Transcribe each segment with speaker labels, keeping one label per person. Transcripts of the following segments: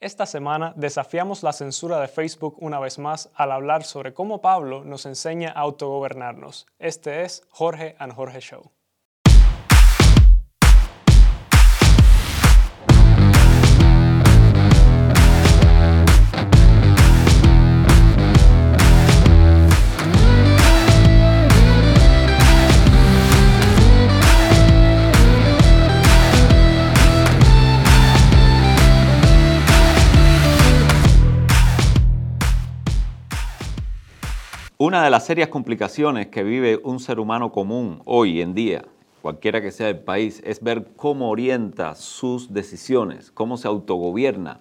Speaker 1: Esta semana desafiamos la censura de Facebook una vez más al hablar sobre cómo Pablo nos enseña a autogobernarnos. Este es Jorge and Jorge Show.
Speaker 2: Una de las serias complicaciones que vive un ser humano común hoy en día, cualquiera que sea el país, es ver cómo orienta sus decisiones, cómo se autogobierna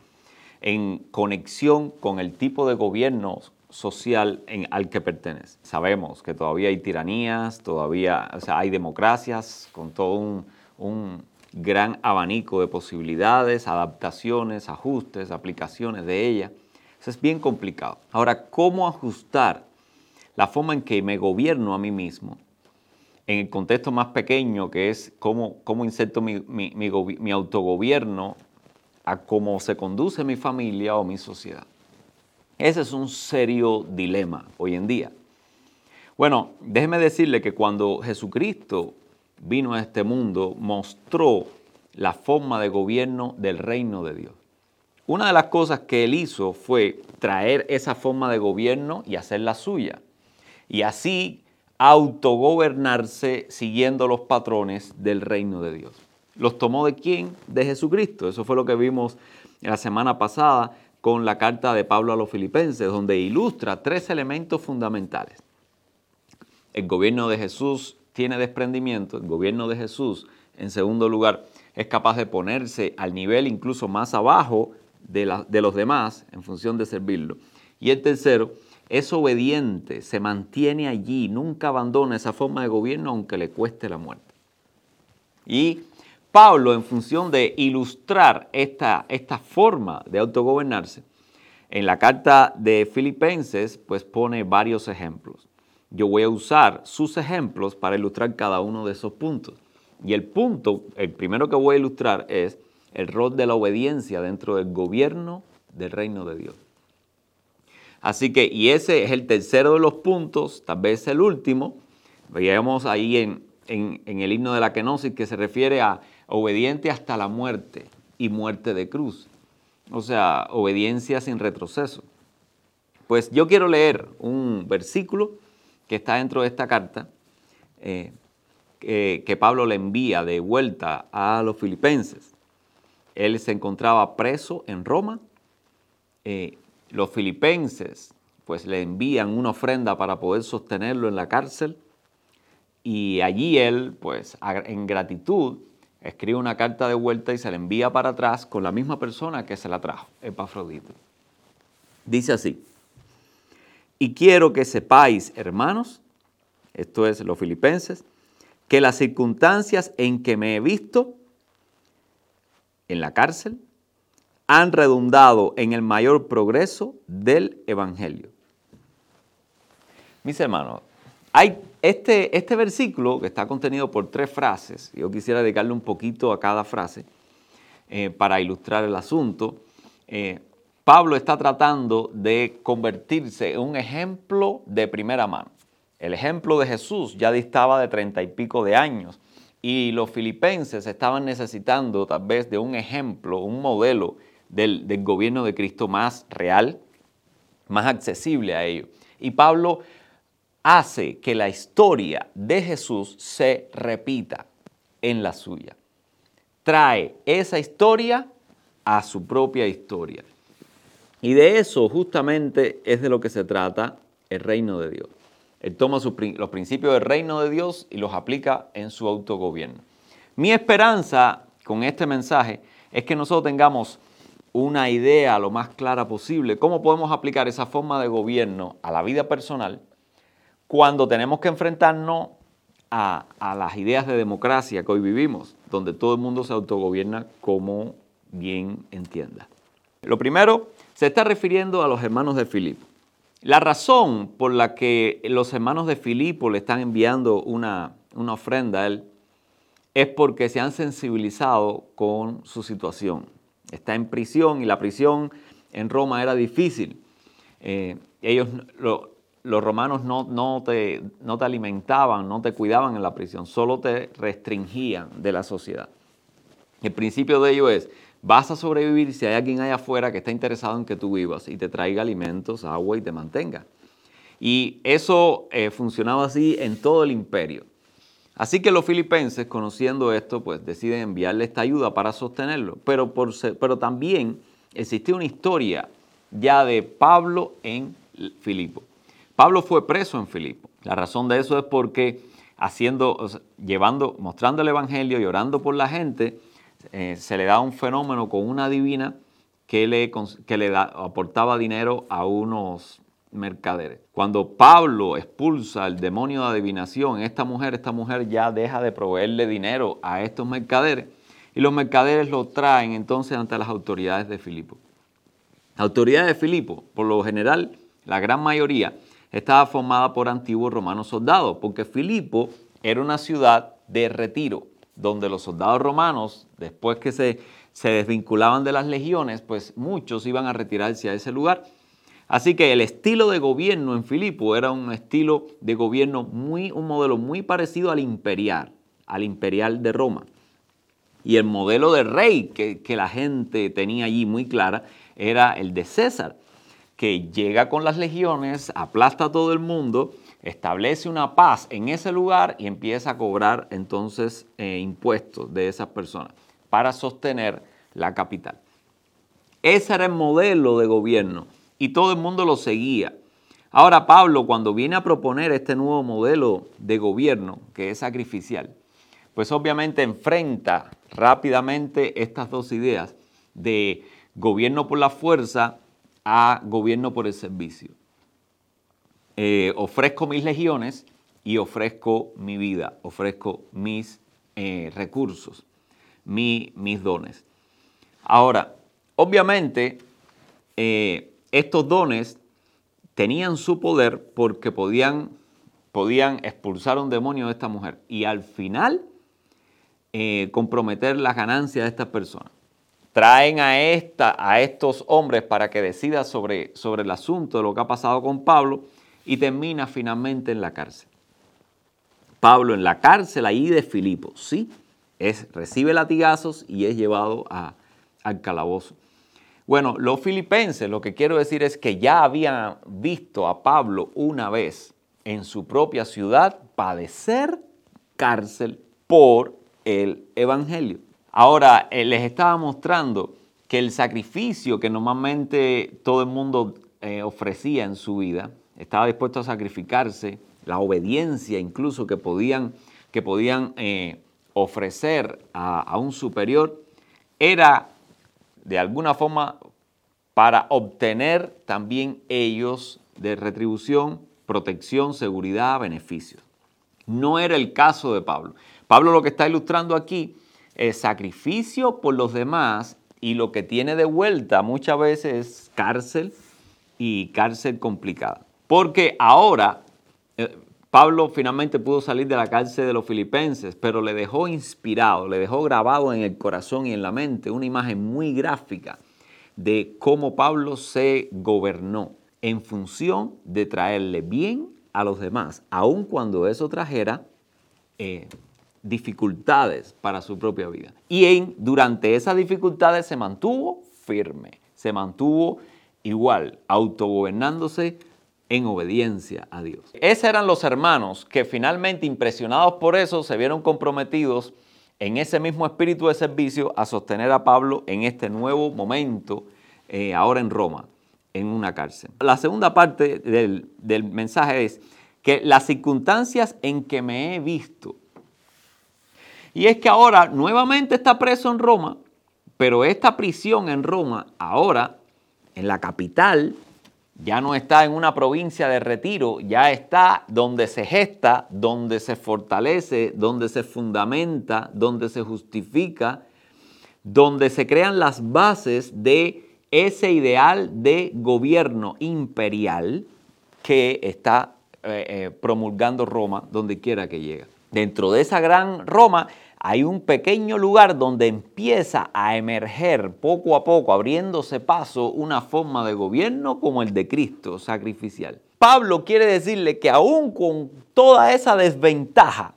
Speaker 2: en conexión con el tipo de gobierno social al que pertenece. Sabemos que todavía hay tiranías, todavía hay democracias con todo un, un gran abanico de posibilidades, adaptaciones, ajustes, aplicaciones de ella. Eso es bien complicado. Ahora, ¿cómo ajustar la forma en que me gobierno a mí mismo, en el contexto más pequeño que es cómo, cómo inserto mi, mi, autogobierno a cómo se conduce mi familia o mi sociedad. Ese es un serio dilema hoy en día. Bueno, déjeme decirle que cuando Jesucristo vino a este mundo, mostró la forma de gobierno del reino de Dios. Una de las cosas que él hizo fue traer esa forma de gobierno y hacerla suya y así autogobernarse siguiendo los patrones del reino de Dios. ¿Los tomó de quién? De Jesucristo. Eso fue lo que vimos la semana pasada con la carta de Pablo a los filipenses, donde ilustra tres elementos fundamentales. El gobierno de Jesús tiene desprendimiento, el gobierno de Jesús, en segundo lugar, es capaz de ponerse al nivel incluso más abajo de, de los demás en función de servirlo. Y el tercero, es obediente, se mantiene allí, nunca abandona esa forma de gobierno aunque le cueste la muerte. Y Pablo, en función de ilustrar esta, esta forma de autogobernarse, en la carta de Filipenses, pues pone varios ejemplos. Yo voy a usar sus ejemplos para ilustrar cada uno de esos puntos. Y el punto, el primero que voy a ilustrar es el rol de la obediencia dentro del gobierno del reino de Dios. Así que, y ese es el tercero de los puntos, tal vez el último. Veíamos ahí en, el himno de la kenosis que se refiere a obediente hasta la muerte y muerte de cruz. O sea, obediencia sin retroceso. Pues yo quiero leer un versículo que está dentro de esta carta, eh, que, Pablo le envía de vuelta a los filipenses. Él se encontraba preso en Roma. Eh, los filipenses pues le envían una ofrenda para poder sostenerlo en la cárcel y allí él pues en gratitud escribe una carta de vuelta y se la envía para atrás con la misma persona que se la trajo, Epafrodito. Dice así, y quiero que sepáis, hermanos, esto es los filipenses, que las circunstancias en que me he visto en la cárcel, han redundado en el mayor progreso del Evangelio. Mis hermanos, hay este, este versículo que está contenido por tres frases, yo quisiera dedicarle un poquito a cada frase eh, para ilustrar el asunto. Eh, Pablo está tratando de convertirse en un ejemplo de primera mano. El ejemplo de Jesús ya distaba de treinta y pico de años y los filipenses estaban necesitando tal vez de un ejemplo, un modelo del, gobierno de Cristo más real, más accesible a ellos. Y Pablo hace que la historia de Jesús se repita en la suya. Trae esa historia a su propia historia. Y de eso justamente es de lo que se trata el reino de Dios. Él toma los principios del reino de Dios y los aplica en su autogobierno. Mi esperanza con este mensaje es que nosotros tengamos una idea lo más clara posible, cómo podemos aplicar esa forma de gobierno a la vida personal cuando tenemos que enfrentarnos a, las ideas de democracia que hoy vivimos, donde todo el mundo se autogobierna como bien entienda. Lo primero, se está refiriendo a los hermanos de Filipo. La razón por la que los hermanos de Filipo le están enviando una, una ofrenda a él es porque se han sensibilizado con su situación está en prisión y la prisión en Roma era difícil. Eh, ellos, los romanos no, te alimentaban, no te cuidaban en la prisión, solo te restringían de la sociedad. El principio de ello es, vas a sobrevivir si hay alguien allá afuera que está interesado en que tú vivas y te traiga alimentos, agua y te mantenga. Y eso eh, funcionaba así en todo el imperio. Así que los filipenses, conociendo esto, pues deciden enviarle esta ayuda para sostenerlo. Pero, pero también existía una historia ya de Pablo en Filipo. Pablo fue preso en Filipo. La razón de eso es porque haciendo, llevando, mostrando el evangelio y orando por la gente, eh, se le da un fenómeno con una divina que le, que le aportaba dinero a unos mercaderes. Cuando Pablo expulsa al demonio de adivinación, esta mujer, esta mujer ya deja de proveerle dinero a estos mercaderes y los mercaderes lo traen entonces ante las autoridades de Filipo. Las autoridades de Filipo, por lo general, la gran mayoría, estaba formada por antiguos romanos soldados, porque Filipo era una ciudad de retiro, donde los soldados romanos, después que se, se desvinculaban de las legiones, pues muchos iban a retirarse a ese lugar Así que el estilo de gobierno en Filipo era un estilo de gobierno muy, un modelo muy parecido al imperial, al imperial de Roma. Y el modelo de rey que, que la gente tenía allí muy clara era el de César, que llega con las legiones, aplasta a todo el mundo, establece una paz en ese lugar y empieza a cobrar entonces eh, impuestos de esas personas para sostener la capital. Ese era el modelo de gobierno y todo el mundo lo seguía. Ahora Pablo, cuando viene a proponer este nuevo modelo de gobierno, que es sacrificial, pues obviamente enfrenta rápidamente estas dos ideas de gobierno por la fuerza a gobierno por el servicio. Eh, ofrezco mis legiones y ofrezco mi vida, ofrezco mis eh, recursos, mis dones. Ahora, obviamente, eh, estos dones tenían su poder porque podían, podían expulsar un demonio de esta mujer y al final eh, comprometer las ganancias de estas personas. Traen a, esta, a estos hombres para que decida sobre, sobre el asunto de lo que ha pasado con Pablo y termina finalmente en la cárcel. Pablo en la cárcel ahí de Filipo, sí, es, recibe latigazos y es llevado al calabozo. Bueno, los filipenses, lo que quiero decir es que ya habían visto a Pablo una vez en su propia ciudad padecer cárcel por el Evangelio. Ahora, eh, les estaba mostrando que el sacrificio que normalmente todo el mundo eh, ofrecía en su vida, estaba dispuesto a sacrificarse, la obediencia incluso que podían, que podían eh, ofrecer a, a un superior, era de alguna forma para obtener también ellos de retribución, protección, seguridad, beneficios. No era el caso de Pablo. Pablo lo que está ilustrando aquí es sacrificio por los demás y lo que tiene de vuelta muchas veces es cárcel y cárcel complicada. Porque ahora eh, Pablo finalmente pudo salir de la cárcel de los filipenses, pero le dejó inspirado, le dejó grabado en el corazón y en la mente una imagen muy gráfica de cómo Pablo se gobernó en función de traerle bien a los demás, aun cuando eso trajera eh, dificultades para su propia vida. Y en, durante esas dificultades se mantuvo firme, se mantuvo igual, autogobernándose en obediencia a Dios. Esos eran los hermanos que finalmente, impresionados por eso, se vieron comprometidos en ese mismo espíritu de servicio a sostener a Pablo en este nuevo momento, eh, ahora en Roma, en una cárcel. La segunda parte del, del mensaje es que las circunstancias en que me he visto, y es que ahora nuevamente está preso en Roma, pero esta prisión en Roma, ahora en la capital, ya no está en una provincia de retiro, ya está donde se gesta, donde se fortalece, donde se fundamenta, donde se justifica, donde se crean las bases de ese ideal de gobierno imperial que está eh, eh, promulgando Roma donde quiera que llegue. Dentro de esa gran Roma hay un pequeño lugar donde empieza a emerger poco a poco, abriéndose paso, una forma de gobierno como el de Cristo sacrificial. Pablo quiere decirle que aún con toda esa desventaja,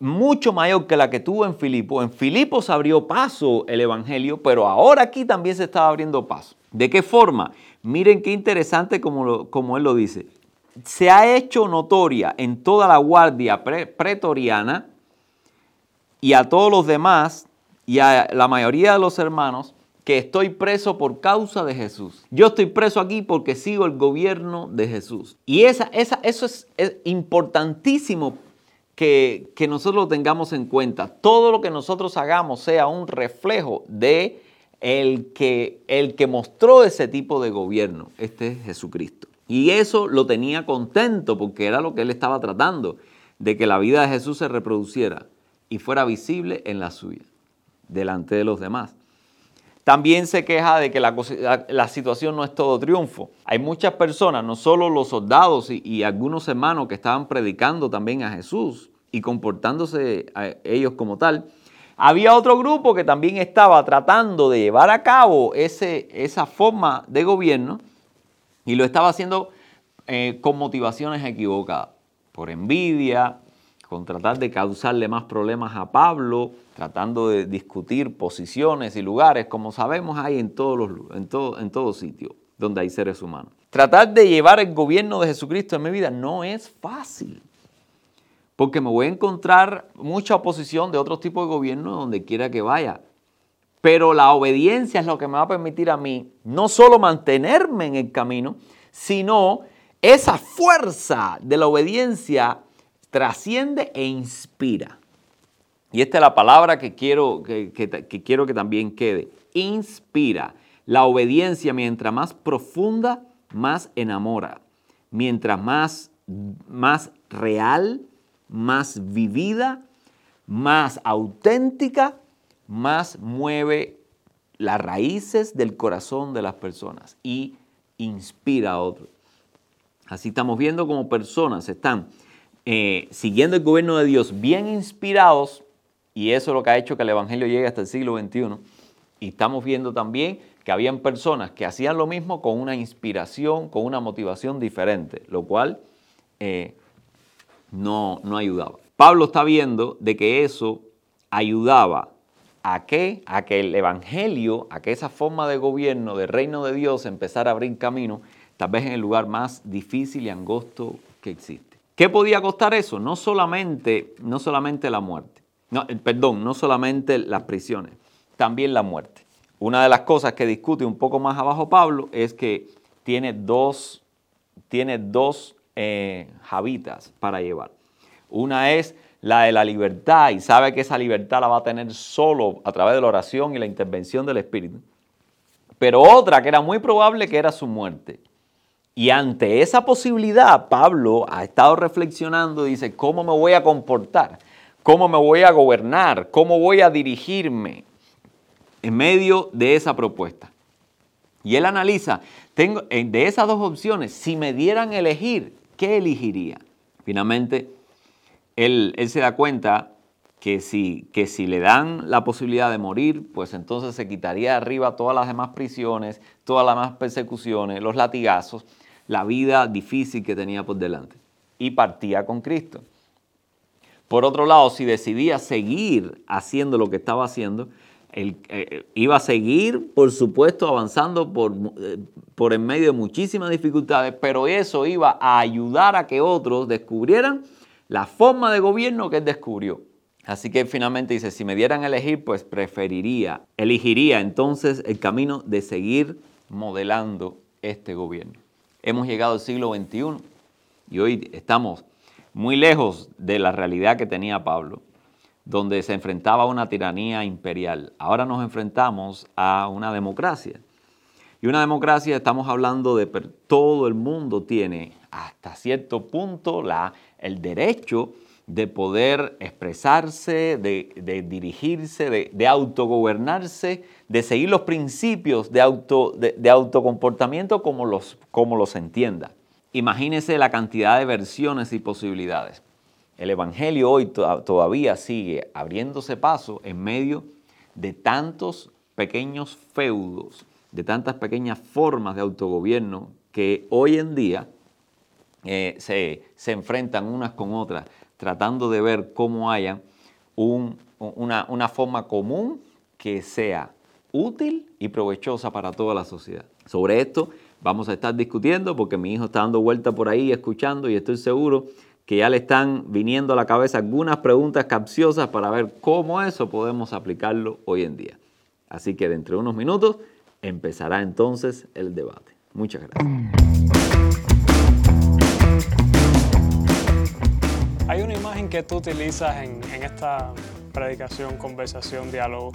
Speaker 2: mucho mayor que la que tuvo en Filipo, en Filipo se abrió paso el Evangelio, pero ahora aquí también se estaba abriendo paso. ¿De qué forma? Miren qué interesante como, como él lo dice. Se ha hecho notoria en toda la guardia pretoriana y a todos los demás y a la mayoría de los hermanos que estoy preso por causa de Jesús. Yo estoy preso aquí porque sigo el gobierno de Jesús. Y esa, esa, eso es, importantísimo que, que, nosotros lo tengamos en cuenta. Todo lo que nosotros hagamos sea un reflejo de el que, el que mostró ese tipo de gobierno. Este es Jesucristo. Y eso lo tenía contento porque era lo que él estaba tratando, de que la vida de Jesús se reproduciera y fuera visible en la suya, delante de los demás. También se queja de que la, situación no es todo triunfo. Hay muchas personas, no solo los soldados y, algunos hermanos que estaban predicando también a Jesús y comportándose a ellos como tal. Había otro grupo que también estaba tratando de llevar a cabo ese, esa forma de gobierno y lo estaba haciendo eh, con motivaciones equivocadas, por envidia, con tratar de causarle más problemas a Pablo, tratando de discutir posiciones y lugares, como sabemos hay en todos los en todo, en todo sitio donde hay seres humanos. Tratar de llevar el gobierno de Jesucristo en mi vida no es fácil, porque me voy a encontrar mucha oposición de otros tipos de gobierno donde quiera que vaya. Pero la obediencia es lo que me va a permitir a mí no solo mantenerme en el camino, sino esa fuerza de la obediencia trasciende e inspira. Y esta es la palabra que quiero que, quiero que también quede. Inspira. La obediencia, mientras más profunda, más enamora. Mientras más, más real, más vivida, más auténtica, más mueve las raíces del corazón de las personas y inspira a otros. Así estamos viendo como personas están eh, siguiendo el gobierno de Dios, bien inspirados, y eso es lo que ha hecho que el Evangelio llegue hasta el siglo XXI. Y estamos viendo también que habían personas que hacían lo mismo con una inspiración, con una motivación diferente, lo cual eh, no, no ayudaba. Pablo está viendo de que eso ayudaba a qué? A que el Evangelio, a que esa forma de gobierno del reino de Dios empezara a abrir camino, tal vez en el lugar más difícil y angosto que existe. ¿Qué podía costar eso? No solamente, no solamente la muerte, no, eh, perdón, no solamente las prisiones, también la muerte. Una de las cosas que discute un poco más abajo Pablo es que tiene dos, tiene dos eh, para llevar. Una es la de la libertad y sabe que esa libertad la va a tener solo a través de la oración y la intervención del Espíritu. Pero otra que era muy probable que era su muerte. Y ante esa posibilidad, Pablo ha estado reflexionando, dice, ¿cómo me voy a comportar? ¿Cómo me voy a gobernar? ¿Cómo voy a dirigirme en medio de esa propuesta? Y él analiza, tengo, de esas dos opciones, si me dieran elegir, ¿qué elegiría? Finalmente, él, él se da cuenta que si, que si le dan la posibilidad de morir, pues entonces se quitaría de arriba todas las demás prisiones, todas las demás persecuciones, los latigazos, la vida difícil que tenía por delante y partía con Cristo. Por otro lado, si decidía seguir haciendo lo que estaba haciendo, él, eh, iba a seguir, por supuesto, avanzando por, eh, por en medio de muchísimas dificultades, pero eso iba a ayudar a que otros descubrieran la forma de gobierno que él descubrió. Así que finalmente dice, si me dieran a elegir, pues preferiría, elegiría entonces el camino de seguir modelando este gobierno. Hemos llegado al siglo XXI y hoy estamos muy lejos de la realidad que tenía Pablo, donde se enfrentaba a una tiranía imperial. Ahora nos enfrentamos a una democracia. Y una democracia, estamos hablando de todo el mundo tiene hasta cierto punto la, el derecho de poder expresarse, de, dirigirse, de, autogobernarse, de seguir los principios de, auto, de, autocomportamiento como los, como los entienda. Imagínese la cantidad de versiones y posibilidades. El Evangelio hoy todavía sigue abriéndose paso en medio de tantos pequeños feudos, de tantas pequeñas formas de autogobierno que hoy en día eh, se, enfrentan unas con otras, tratando de ver cómo haya una, una forma común que sea útil y provechosa para toda la sociedad. Sobre esto vamos a estar discutiendo porque mi hijo está dando vuelta por ahí escuchando y estoy seguro que ya le están viniendo a la cabeza algunas preguntas capciosas para ver cómo eso podemos aplicarlo hoy en día. Así que dentro de unos minutos empezará entonces el debate. Muchas gracias.
Speaker 1: Hay una imagen que tú utilizas en, en esta predicación, conversación, diálogo,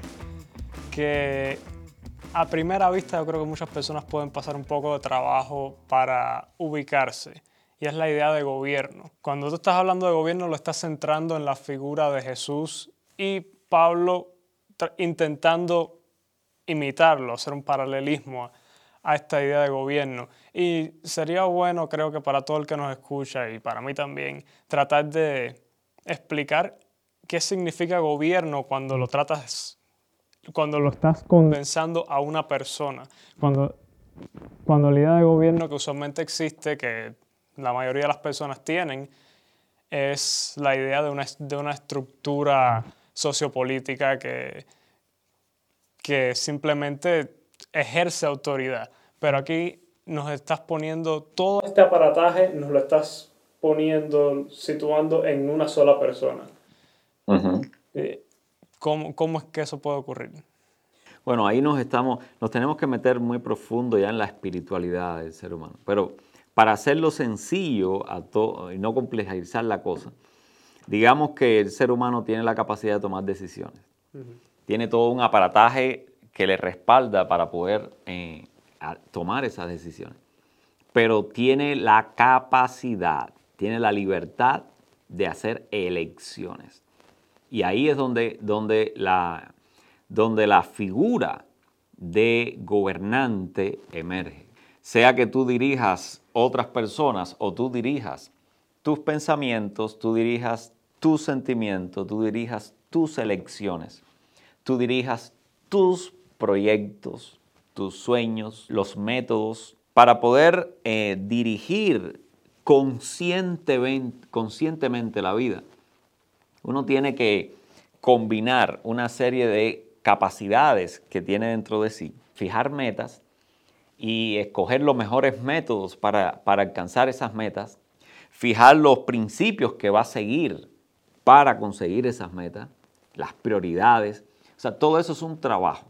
Speaker 1: que a primera vista yo creo que muchas personas pueden pasar un poco de trabajo para ubicarse. Y es la idea de gobierno. Cuando tú estás hablando de gobierno lo estás centrando en la figura de Jesús y Pablo intentando imitarlo, hacer un paralelismo a, esta idea de gobierno. Y sería bueno, creo que para todo el que nos escucha y para mí también, tratar de explicar qué significa gobierno cuando lo tratas cuando lo estás condensando a una persona. Cuando, cuando la idea de gobierno que usualmente existe, que la mayoría de las personas tienen, es la idea de una, de una estructura sociopolítica que, que simplemente ejerce autoridad. Pero aquí nos estás poniendo todo este aparataje, nos lo estás poniendo, situando en una sola persona. ¿Cómo, es que eso puede ocurrir?
Speaker 2: Bueno, ahí nos estamos, nos tenemos que meter muy profundo ya en la espiritualidad del ser humano. Pero para hacerlo sencillo a y no complejizar la cosa, digamos que el ser humano tiene la capacidad de tomar decisiones. Tiene todo un aparataje que le respalda para poder eh, tomar esas decisiones. Pero tiene la capacidad, tiene la libertad de hacer elecciones. Y ahí es donde, donde, la, donde la figura de gobernante emerge. Sea que tú dirijas otras personas o tú dirijas tus pensamientos, tú dirijas tus sentimientos, tú dirijas tus elecciones, tú dirijas tus proyectos, tus sueños, los métodos, para poder eh, dirigir conscientemente, conscientemente la vida uno tiene que combinar una serie de capacidades que tiene dentro de sí, fijar metas y escoger los mejores métodos para, alcanzar esas metas, fijar los principios que va a seguir para conseguir esas metas, las prioridades. O sea, todo eso es un trabajo.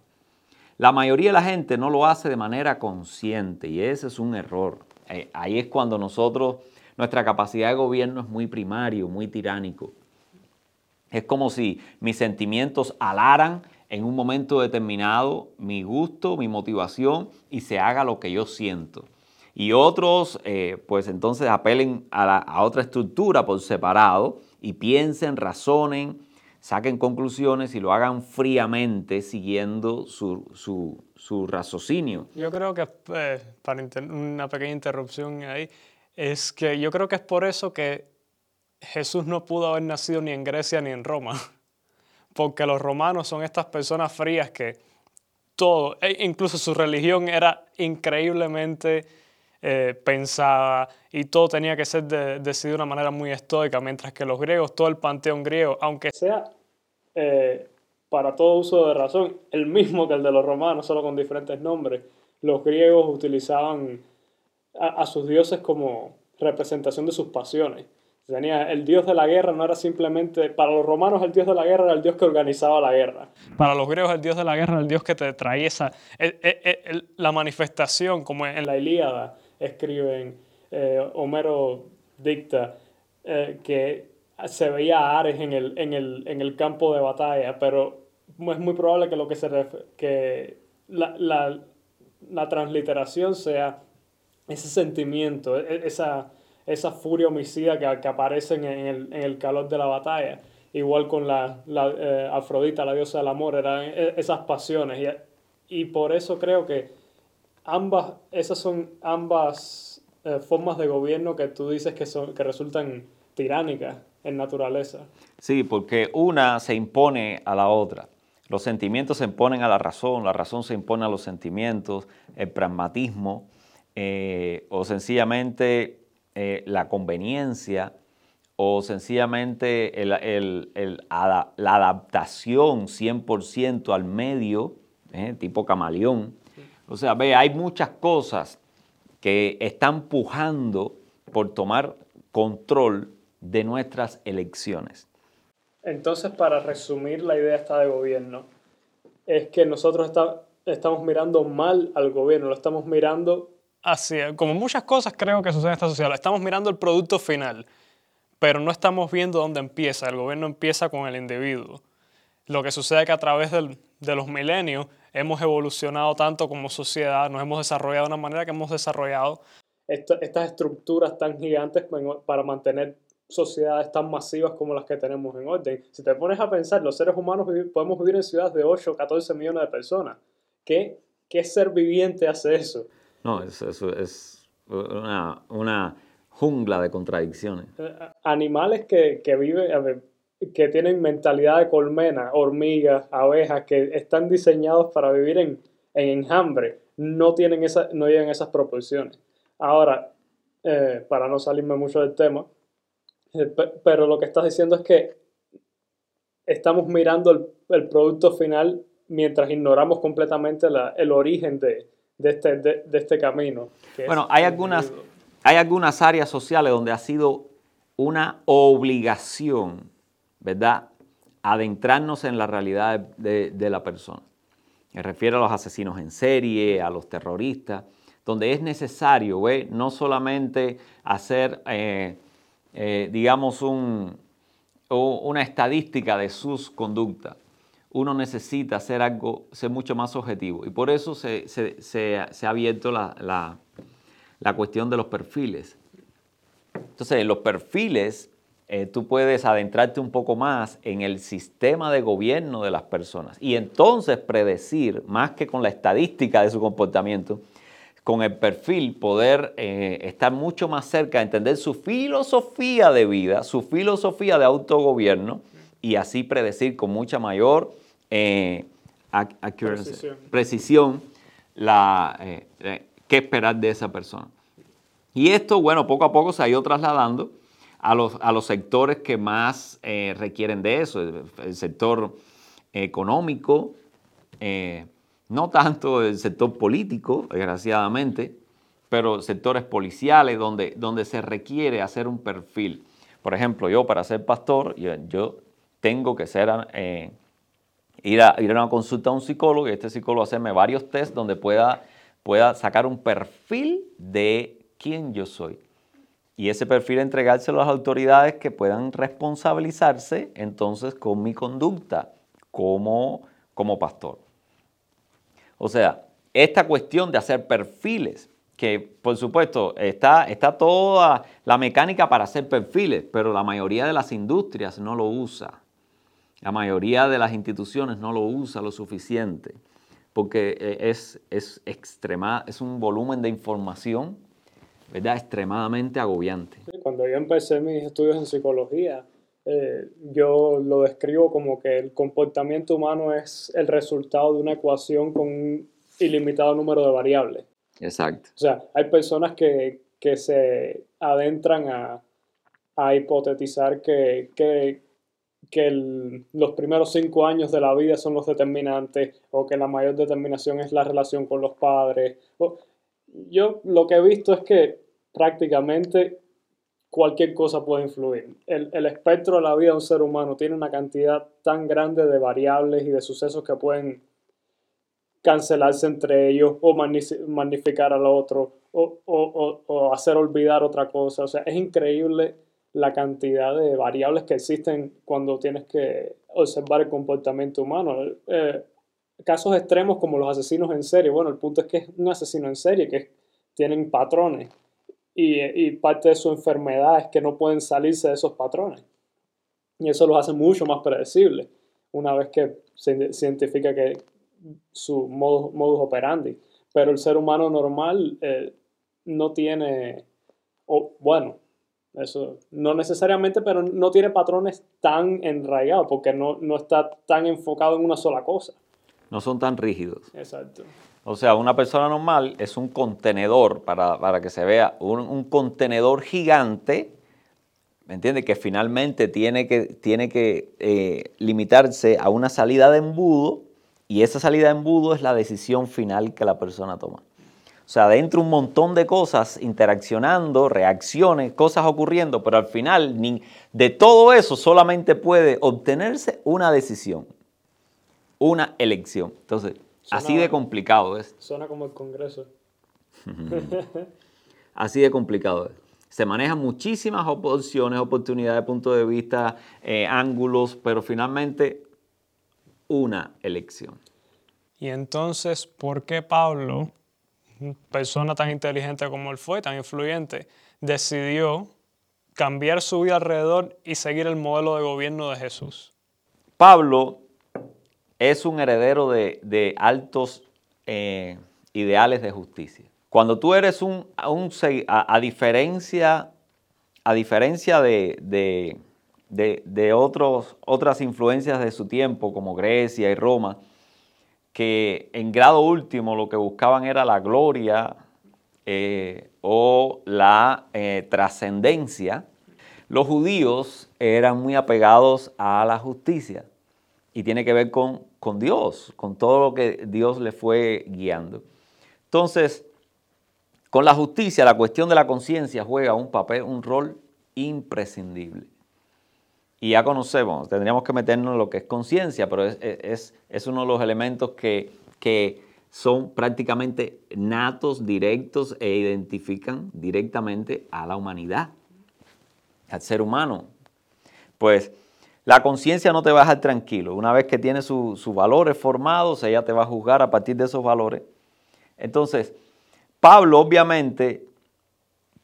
Speaker 2: La mayoría de la gente no lo hace de manera consciente y ese es un error. Eh, ahí es cuando nosotros, nuestra capacidad de gobierno es muy primario, muy tiránico. Es como si mis sentimientos alaran en un momento determinado mi gusto, mi motivación y se haga lo que yo siento. Y otros, eh, pues entonces apelen a, otra estructura por separado y piensen, razonen, saquen conclusiones y lo hagan fríamente siguiendo su, raciocinio.
Speaker 1: Yo creo que, eh, para una pequeña interrupción ahí, es que yo creo que es por eso que Jesús no pudo haber nacido ni en Grecia ni en Roma, porque los romanos son estas personas frías que todo, e incluso su religión era increíblemente eh, pensada y todo tenía que ser decidido de una manera muy estoica, mientras que los griegos, todo el panteón griego, aunque sea eh, para todo uso de razón, el mismo que el de los romanos, solo con diferentes nombres, los griegos utilizaban a sus dioses como representación de sus pasiones. Tenía el dios de la guerra no era simplemente, para los romanos el dios de la guerra era el dios que organizaba la guerra. Para los griegos el dios de la guerra era el dios que te traía esa, la manifestación, como en la Ilíada escriben, eh, Homero dicta, eh, que se veía a Ares en el, en, el, en el campo de batalla, pero es muy probable que lo que se que la, la, la transliteración sea ese sentimiento, e, esa esa furia homicida que, que en el, en el, calor de la batalla. Igual con la, la eh, Afrodita, la diosa del amor, eran e, esas pasiones. Y, y, por eso creo que ambas, esas son ambas eh, formas de gobierno que tú dices que, son, que resultan tiránica en naturaleza.
Speaker 2: Sí, porque una se impone a la otra. Los sentimientos se imponen a la razón, la razón se impone a los sentimientos, el pragmatismo eh, o sencillamente eh, la conveniencia o sencillamente la adaptación 100% al medio, eh, tipo camaleón. O sea, ve, hay muchas cosas que están pujando por tomar control de nuestras elecciones.
Speaker 1: Entonces, para resumir la idea esta de gobierno, es que nosotros estamos mirando mal al gobierno, lo estamos mirando como muchas cosas creo que suceden en esta sociedad, estamos mirando el producto final, pero no estamos viendo dónde empieza, el gobierno empieza con el individuo. Lo que sucede es que a través de los milenios hemos evolucionado tanto como sociedad, nos hemos desarrollado de una manera que hemos desarrollado estas estructuras tan gigantes para mantener sociedades tan masivas como las que tenemos en orden. Si te pones a pensar, los seres humanos podemos vivir en ciudades de 8 o 14 millones de personas. ¿Qué, ¿Qué ser viviente hace eso?
Speaker 2: No, es una, una, jungla de contradicciones.
Speaker 1: Eh, animales que, que viven, que tienen mentalidad de colmena, hormigas, abejas, que están diseñados para vivir en, en enjambre, no, tienen esa, no llegan esas proporciones. Ahora, eh, para no salirme mucho del tema, eh, pero lo que estás diciendo es que estamos mirando el, producto final mientras ignoramos completamente el origen de, este, de, este, camino.
Speaker 2: Bueno, hay algunas, hay algunas áreas sociales donde ha sido una obligación, ¿verdad?, adentrarnos en la realidad de, la persona. Me refiero a los asesinos en serie, a los terroristas, donde es necesario, no solamente hacer eh, eh, digamos, un, una estadística de sus conductas. Uno necesita hacer algo, ser mucho más objetivo. Y por eso se, ha abierto la, cuestión de los perfiles. Entonces, en los perfiles, eh, tú puedes adentrarte un poco más en el sistema de gobierno de las personas y entonces predecir, más que con la estadística de su comportamiento, con el perfil poder eh, estar mucho más cerca, entender su filosofía de vida, su filosofía de autogobierno y así predecir con mucha mayor eh, precisión, la, eh, qué esperar de esa persona. Y esto, bueno, poco a poco se ha ido trasladando a los, a los sectores que más requieren de eso, el, sector económico, no tanto el sector político, desgraciadamente, pero sectores policiales donde, donde se requiere hacer un perfil. Por ejemplo, yo para ser pastor, yo, tengo que ser, eh, ir, a, ir a una consulta a un psicólogo y este psicólogo hacerme varios test donde pueda, pueda sacar un perfil de quién yo soy. Y ese perfil entregárselo a las autoridades que puedan responsabilizarse entonces con mi conducta como, como pastor. O sea, esta cuestión de hacer perfiles, que por supuesto está, está toda la mecánica para hacer perfiles, pero la mayoría de las industrias no lo usa. La mayoría de las instituciones no lo usa lo suficiente, porque eh, es, es, extrema, es un volumen de información ¿verdad? extremadamente agobiante.
Speaker 1: Cuando yo empecé mis estudios en psicología, eh, yo lo describo como que el comportamiento humano es el resultado de una ecuación con un ilimitado número de variables.
Speaker 2: Exacto.
Speaker 1: O sea, hay personas que, se adentran a, a hipotetizar que, que, los primeros cinco años de la vida son los determinantes o que la mayor determinación es la relación con los padres. Yo lo que he visto es que prácticamente cualquier cosa puede influir. El, espectro de la vida de un ser humano tiene una cantidad tan grande de variables y de sucesos que pueden cancelarse entre ellos o magnificar al otro o, hacer olvidar otra cosa. O sea, es increíble la cantidad de variables que existen cuando tienes que observar el comportamiento humano. Eh, casos extremos como los asesinos en serie. Bueno, el punto es que es un asesino en serie, que tienen patrones y, parte de su enfermedad es que no pueden salirse de esos patrones. Y eso los hace mucho más predecibles una vez que se, identifica que su modus, modus operandi. Pero el ser humano normal eh, no tiene, o bueno, Eso no necesariamente, pero no tiene patrones tan enraigados porque no, no está tan enfocado en una sola cosa.
Speaker 2: No son tan rígidos.
Speaker 1: Exacto.
Speaker 2: O sea, una persona normal es un contenedor, para, para que se vea, un, un, contenedor gigante, ¿me entiendes? Que finalmente tiene que, tiene que eh, limitarse a una salida de embudo y esa salida de embudo es la decisión final que la persona toma. O sea, dentro un montón de cosas interaccionando, reacciones, cosas ocurriendo, pero al final de todo eso solamente puede obtenerse una decisión, una elección. Entonces, así de complicado es.
Speaker 1: Suena como el Congreso.
Speaker 2: así de complicado es. Se manejan muchísimas opciones, oportunidades, puntos de vista, eh, ángulos, pero finalmente una elección.
Speaker 1: Y entonces, ¿por qué Pablo persona tan inteligente como él fue, tan influyente, decidió cambiar su vida alrededor y seguir el modelo de gobierno de Jesús.
Speaker 2: Pablo es un heredero de, altos eh, ideales de justicia. Cuando tú eres un, a, diferencia, a diferencia de, de otros, otras influencias de su tiempo, como Grecia y Roma, que en grado último lo que buscaban era la gloria eh, o la eh, trascendencia, los judíos eran muy apegados a la justicia y tiene que ver con, con Dios, con todo lo que Dios le fue guiando. Entonces, con la justicia, la cuestión de la conciencia juega un papel, un rol imprescindible y ya conocemos, tendríamos que meternos en lo que es conciencia, pero es, uno de los elementos que, que son prácticamente natos, directos e identifican directamente a la humanidad, al ser humano. Pues la conciencia no te va a dejar tranquilo. Una vez que tiene sus valores formados, ella te va a juzgar a partir de esos valores. Entonces, Pablo obviamente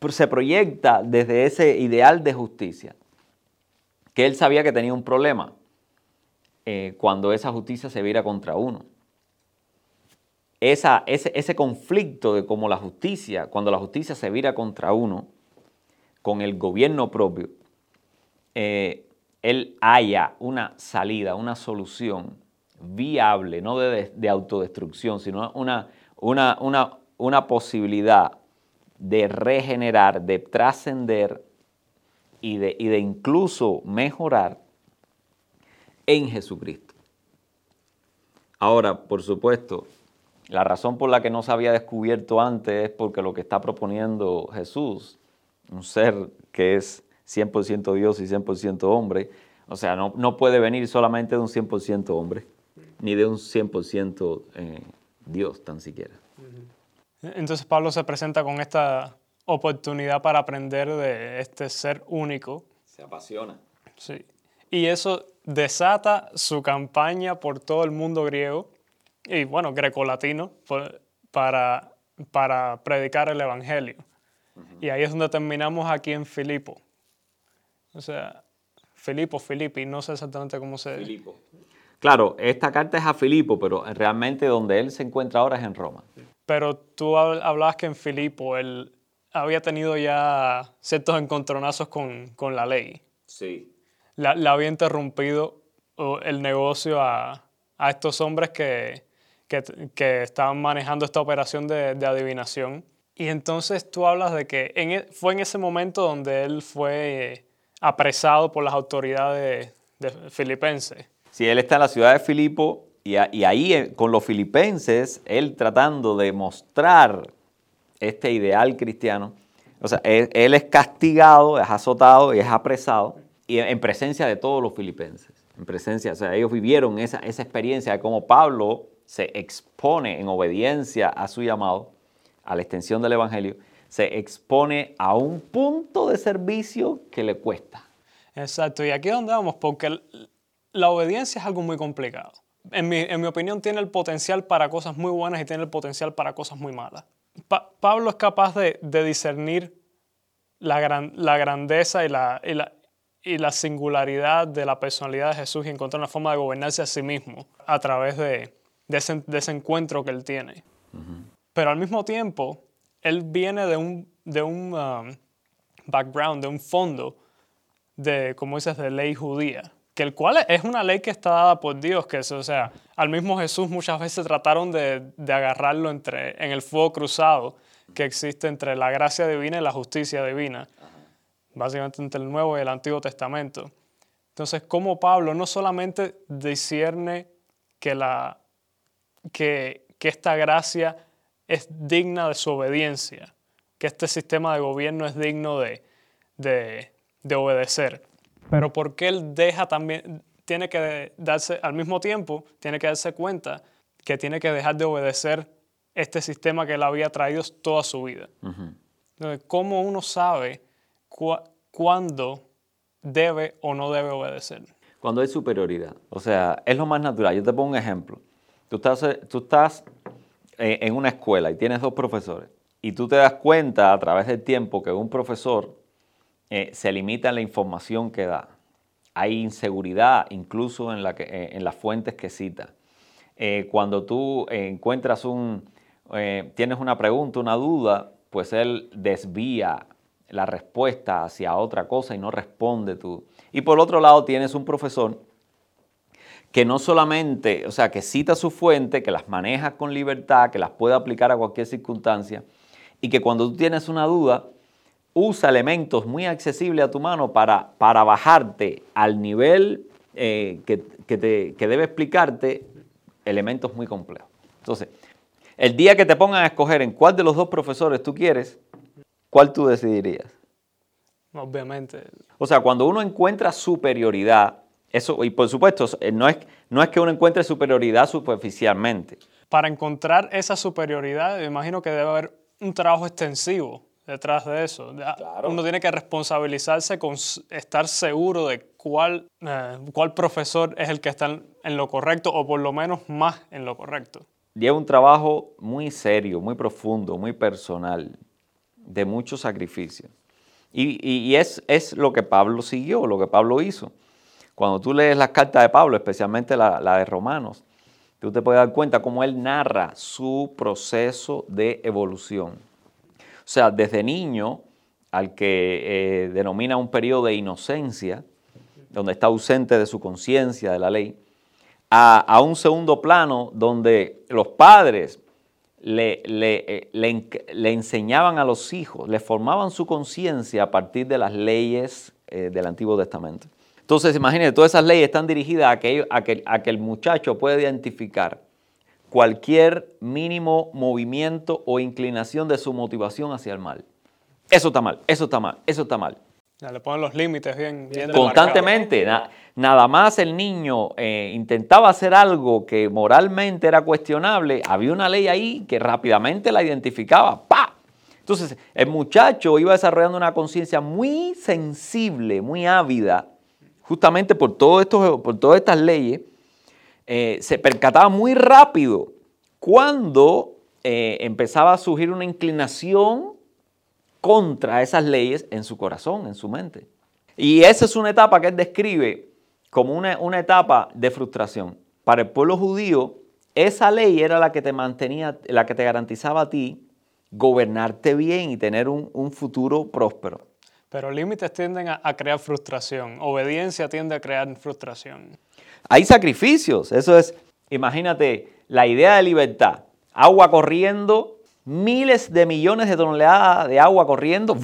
Speaker 2: se proyecta desde ese ideal de justicia que él sabía que tenía un problema eh, cuando esa justicia se viera contra uno. ese, ese, conflicto de cómo la justicia, cuando la justicia se vira contra uno, con el gobierno propio, eh, él haya una salida, una solución viable, no de, de autodestrucción, sino una, una, una, una posibilidad de regenerar, de trascender y de, de incluso mejorar en Jesucristo. Ahora, por supuesto, la razón por la que no se había descubierto antes es porque lo que está proponiendo Jesús, un ser que es 100% Dios y 100% hombre, o sea, no, puede venir solamente de un 100% hombre, ni de un 100% eh, Dios tan siquiera.
Speaker 1: Entonces Pablo se presenta con esta oportunidad para aprender de este ser único.
Speaker 2: Se apasiona.
Speaker 1: Sí. Y eso desata su campaña por todo el mundo griego y, bueno, grecolatino para, para predicar el Evangelio. Y ahí es donde terminamos aquí en Filipo. O sea, Filipo, Filipi, no sé exactamente cómo se...
Speaker 2: Filipo. Claro, esta carta es a Filipo, pero realmente donde él se encuentra ahora es en Roma.
Speaker 1: Pero tú hablabas que en Filipo él había tenido ya ciertos encontronazos con, la ley.
Speaker 2: Sí.
Speaker 1: Le, había interrumpido el negocio a, estos hombres que, estaban manejando esta operación de, adivinación. Y entonces tú hablas de que e, fue en ese momento donde él fue apresado por las autoridades de, filipenses.
Speaker 2: Sí, él está en la ciudad de Filipo y, y ahí eh, con los filipenses, él tratando de mostrar este ideal cristiano. O sea, él, es castigado, es azotado y es apresado y en presencia de todos los filipenses. En presencia, o sea, ellos vivieron esa, esa experiencia de cómo Pablo se expone en obediencia a su llamado, a la extensión del Evangelio, se expone a un punto de servicio que le cuesta.
Speaker 1: Exacto, y aquí es donde vamos, porque la obediencia es algo muy complicado. En mi, en mi opinión tiene el potencial para cosas muy buenas y tiene el potencial para cosas muy malas. Pablo es capaz de, discernir la, grandeza y la, singularidad de la personalidad de Jesús y encontrar una forma de gobernarse a sí mismo a través de, ese, encuentro que él tiene. Pero al mismo tiempo, él viene de un, um, background, de un fondo de, como dices, de ley judía, que el cual es una ley que está dada por Dios, que es, o sea, al mismo Jesús muchas veces trataron de, agarrarlo entre, en el fuego cruzado que existe entre la gracia divina y la justicia divina, básicamente entre el Nuevo y el Antiguo Testamento. Entonces, como Pablo no solamente discierne que, la, que, que esta gracia es digna de su obediencia, que este sistema de gobierno es digno de, de obedecer, pero porque él deja también, tiene que darse, al mismo tiempo, tiene que darse cuenta que tiene que dejar de obedecer este sistema que él había traído toda su vida. Entonces, ¿cómo uno sabe cuándo debe o no debe obedecer?
Speaker 2: Cuando hay superioridad. O sea, es lo más natural. Yo te pongo un ejemplo. Tú estás, tú estás eh, en una escuela y tienes dos profesores y tú te das cuenta a través del tiempo que un profesor eh, se limita la información que da. Hay inseguridad incluso en, eh, las fuentes que cita. cuando tú encuentras un, eh, tienes una pregunta, una duda, pues él desvía la respuesta hacia otra cosa y no responde tú. Y por otro lado tienes un profesor que no solamente, o sea, que cita su fuente, que las maneja con libertad, que las puede aplicar a cualquier circunstancia, y que cuando tú tienes una duda, usa elementos muy accesibles a tu mano para, para bajarte al nivel eh, que, te, que debe explicarte elementos muy complejos. Entonces, el día que te pongan a escoger en cuál de los dos profesores tú quieres, ¿cuál tú decidirías?
Speaker 1: Obviamente.
Speaker 2: O sea, cuando uno encuentra superioridad, eso, y por supuesto, eh, no es, no es que uno encuentre superioridad superficialmente.
Speaker 1: Para encontrar esa superioridad, me imagino que debe haber un trabajo extensivo detrás de eso. Uno tiene que responsabilizarse con estar seguro de cuál, eh, cuál profesor es el que está en lo correcto o por lo menos más en lo correcto
Speaker 2: lleva un trabajo muy serio, muy profundo, muy personal, de mucho sacrificio. Y, es, es, lo que Pablo siguió, lo que Pablo hizo. Cuando tú lees las cartas de Pablo, especialmente la, de Romanos, tú te puedes dar cuenta cómo él narra su proceso de evolución. O sea, desde niño, al que eh, denomina un periodo de inocencia, donde está ausente de su conciencia, de la ley, a, un segundo plano donde los padres le, eh, le, enseñaban a los hijos, le formaban su conciencia a partir de las leyes eh, del Antiguo Testamento. Entonces, imagínense, todas esas leyes están dirigidas a a que, a que el muchacho pueda identificar cualquier mínimo movimiento o inclinación de su motivación hacia el mal. Eso está mal, eso está mal, eso está mal.
Speaker 1: Ya le ponen los límites bien, bien
Speaker 2: Constantemente. nada más el niño eh, intentaba hacer algo que moralmente era cuestionable, había una ley ahí que rápidamente la identificaba. ¡Pa! Entonces, el muchacho iba desarrollando una conciencia muy sensible, muy ávida, justamente por, todo esto, por todas estas leyes. Eh, se percataba muy rápido cuando eh, empezaba a surgir una inclinación contra esas leyes en su corazón, en su mente. Y esa es una etapa que él describe como una, etapa de frustración. Para el pueblo judío, esa ley era la que te mantenía, la que te garantizaba a ti gobernarte bien y tener un, futuro próspero.
Speaker 1: Pero límites tienden a, crear frustración, obediencia tiende a crear frustración.
Speaker 2: Hay sacrificios, eso es, imagínate, la idea de libertad, agua corriendo miles de millones de toneladas de agua corriendo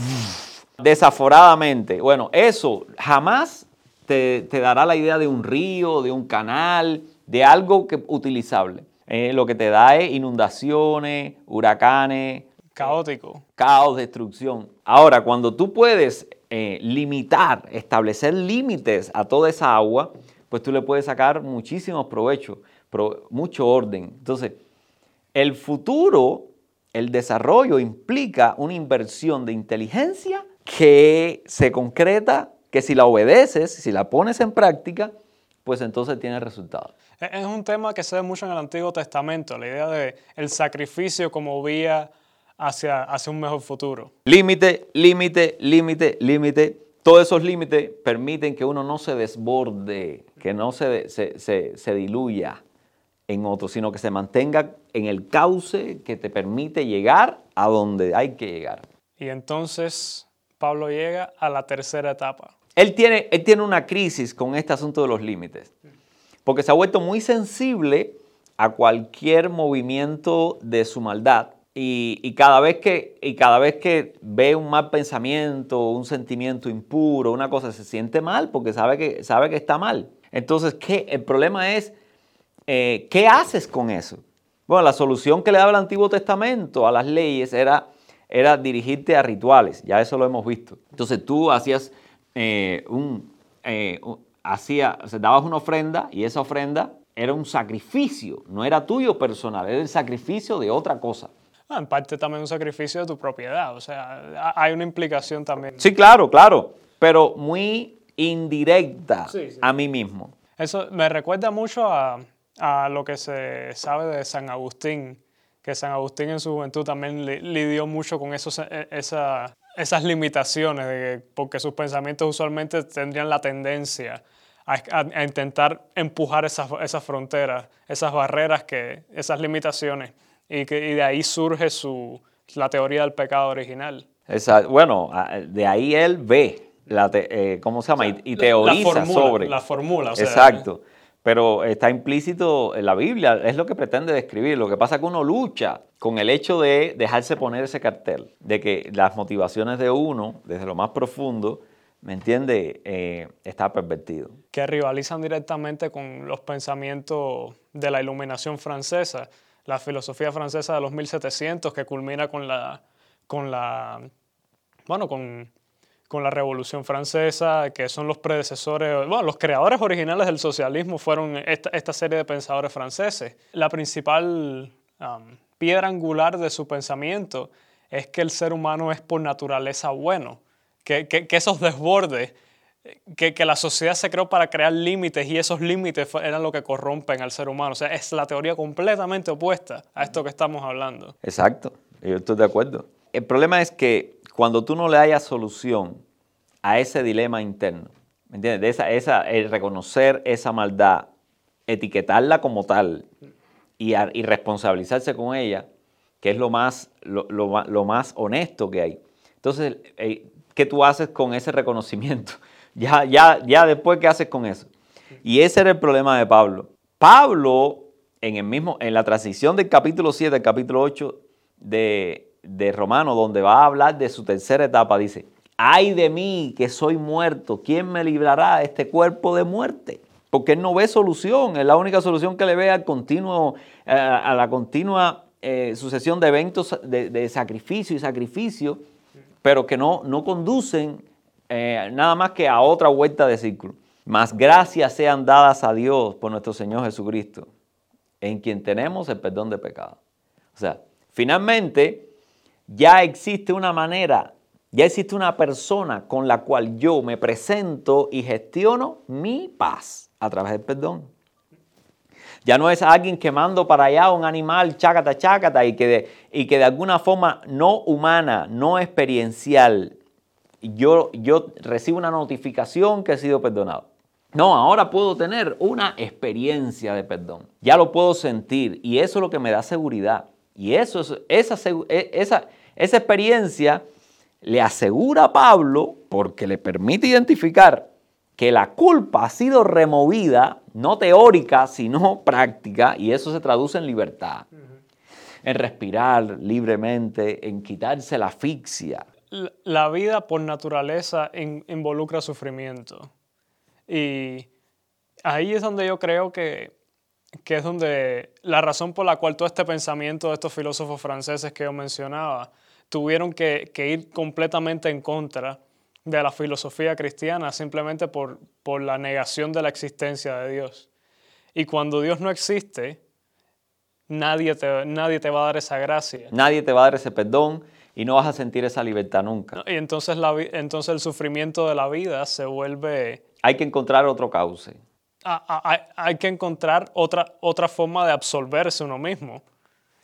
Speaker 2: desaforadamente. Bueno, eso jamás te, dará la idea de un río, de un canal, de algo que, utilizable. Eh, lo que te da es inundaciones, huracanes.
Speaker 1: Caótico.
Speaker 2: Caos, destrucción. Ahora, cuando tú puedes eh, limitar, establecer límites a toda esa agua, pues tú le puedes sacar muchísimos provechos, mucho orden. Entonces, el futuro el desarrollo implica una inversión de inteligencia que se concreta, que si la obedeces, si la pones en práctica, pues entonces tiene resultados.
Speaker 1: Es un tema que se ve mucho en el Antiguo Testamento, la idea de el sacrificio como vía hacia, hacia un mejor futuro.
Speaker 2: Límite, límite, límite, límite. Todos esos límites permiten que uno no se desborde, que no se, se, se diluya en otro, sino que se mantenga en el cauce que te permite llegar a donde hay que llegar.
Speaker 1: Y entonces, Pablo llega a la tercera etapa.
Speaker 2: Él tiene, él tiene una crisis con este asunto de los límites, porque se ha vuelto muy sensible a cualquier movimiento de su maldad y, cada vez que, y cada vez que ve un mal pensamiento, un sentimiento impuro, una cosa, se siente mal porque sabe que, sabe que está mal. Entonces, ¿qué? el problema es, eh, ¿qué haces con eso? Bueno, la solución que le daba el Antiguo Testamento a las leyes era, era dirigirte a rituales, ya eso lo hemos visto. Entonces tú hacías eh, un, eh, hacía, dabas una ofrenda y esa ofrenda era un sacrificio, no era tuyo personal, era el sacrificio de otra cosa.
Speaker 1: Ah, en parte también un sacrificio de tu propiedad, o sea, hay una implicación también.
Speaker 2: Sí, claro, claro, pero muy indirecta a mí mismo.
Speaker 1: Eso me recuerda mucho a, lo que se sabe de San Agustín, que San Agustín en su juventud también lidió mucho con esos, e, esas limitaciones, porque sus pensamientos usualmente tendrían la tendencia a, intentar empujar esas, esas fronteras, esas barreras, que, esas limitaciones y, que, de ahí surge su, la teoría del pecado original.
Speaker 2: Exacto. Bueno, de ahí él ve, la eh, ¿cómo se llama? y, teoriza sobre.
Speaker 1: La fórmula.
Speaker 2: Exacto. Pero está implícito en la Biblia, es lo que pretende describir. Lo que pasa es que uno lucha con el hecho de dejarse poner ese cartel, de que las motivaciones de uno, desde lo más profundo, ¿me entiende?, eh, está pervertido.
Speaker 1: Que rivalizan directamente con los pensamientos de la iluminación francesa la filosofía francesa de los 1700 que culmina con la, con la, bueno, con, la Revolución Francesa, que son los predecesores, bueno, los creadores originales del socialismo fueron esta, serie de pensadores franceses. La principal um, piedra angular de su pensamiento es que el ser humano es por naturaleza bueno, que, que esos desbordes que, la sociedad se creó para crear límites y esos límites eran lo que corrompen al ser humano. O sea, es la teoría completamente opuesta a esto que estamos hablando.
Speaker 2: Exacto, yo estoy de acuerdo. El problema es que cuando tú no le hayas solución a ese dilema interno, ¿me entiendes? esa, esa, el reconocer esa maldad, etiquetarla como tal y, y responsabilizarse con ella, que es lo más, lo, lo más honesto que hay. Entonces, eh, ¿qué tú haces con ese reconocimiento? Ya, ya, ya después, ¿qué haces con eso? Y ese era el problema de Pablo. Pablo, en, el mismo, en la transición del capítulo 7 al capítulo 8 de, de Romano, donde va a hablar de su tercera etapa, dice, ay de mí que soy muerto, ¿quién me librará de este cuerpo de muerte? Porque él no ve solución, es la única solución que le ve al continuo, eh, a la continua eh, sucesión de eventos de, sacrificio y sacrificio, pero que no, no conducen eh, nada más que a otra vuelta de círculo. Más gracias sean dadas a Dios por nuestro Señor Jesucristo, en quien tenemos el perdón de pecado. O sea, finalmente ya existe una manera, ya existe una persona con la cual yo me presento y gestiono mi paz a través del perdón. Ya no es alguien que mando para allá un animal chácata, chácata y que de, y que de alguna forma no humana, no experiencial, yo, yo recibo una notificación que he sido perdonado. No, ahora puedo tener una experiencia de perdón. Ya lo puedo sentir y eso es lo que me da seguridad. Y eso es, esa, e, esa, esa experiencia le asegura a Pablo, porque le permite identificar que la culpa ha sido removida, no teórica, sino práctica, y eso se traduce en libertad, en respirar libremente, en quitarse la asfixia,
Speaker 1: la vida por naturaleza involucra sufrimiento. Y ahí es donde yo creo que, es donde la razón por la cual todo este pensamiento de estos filósofos franceses que yo mencionaba tuvieron que, ir completamente en contra de la filosofía cristiana simplemente por, por la negación de la existencia de Dios. Y cuando Dios no existe, nadie te, nadie te va a dar esa gracia.
Speaker 2: Nadie te va a dar ese perdón, y no vas a sentir esa libertad nunca.
Speaker 1: Y entonces, la, entonces el sufrimiento de la vida se vuelve...
Speaker 2: Hay que encontrar otro cauce.
Speaker 1: Hay, que encontrar otra, otra forma de absolverse uno mismo.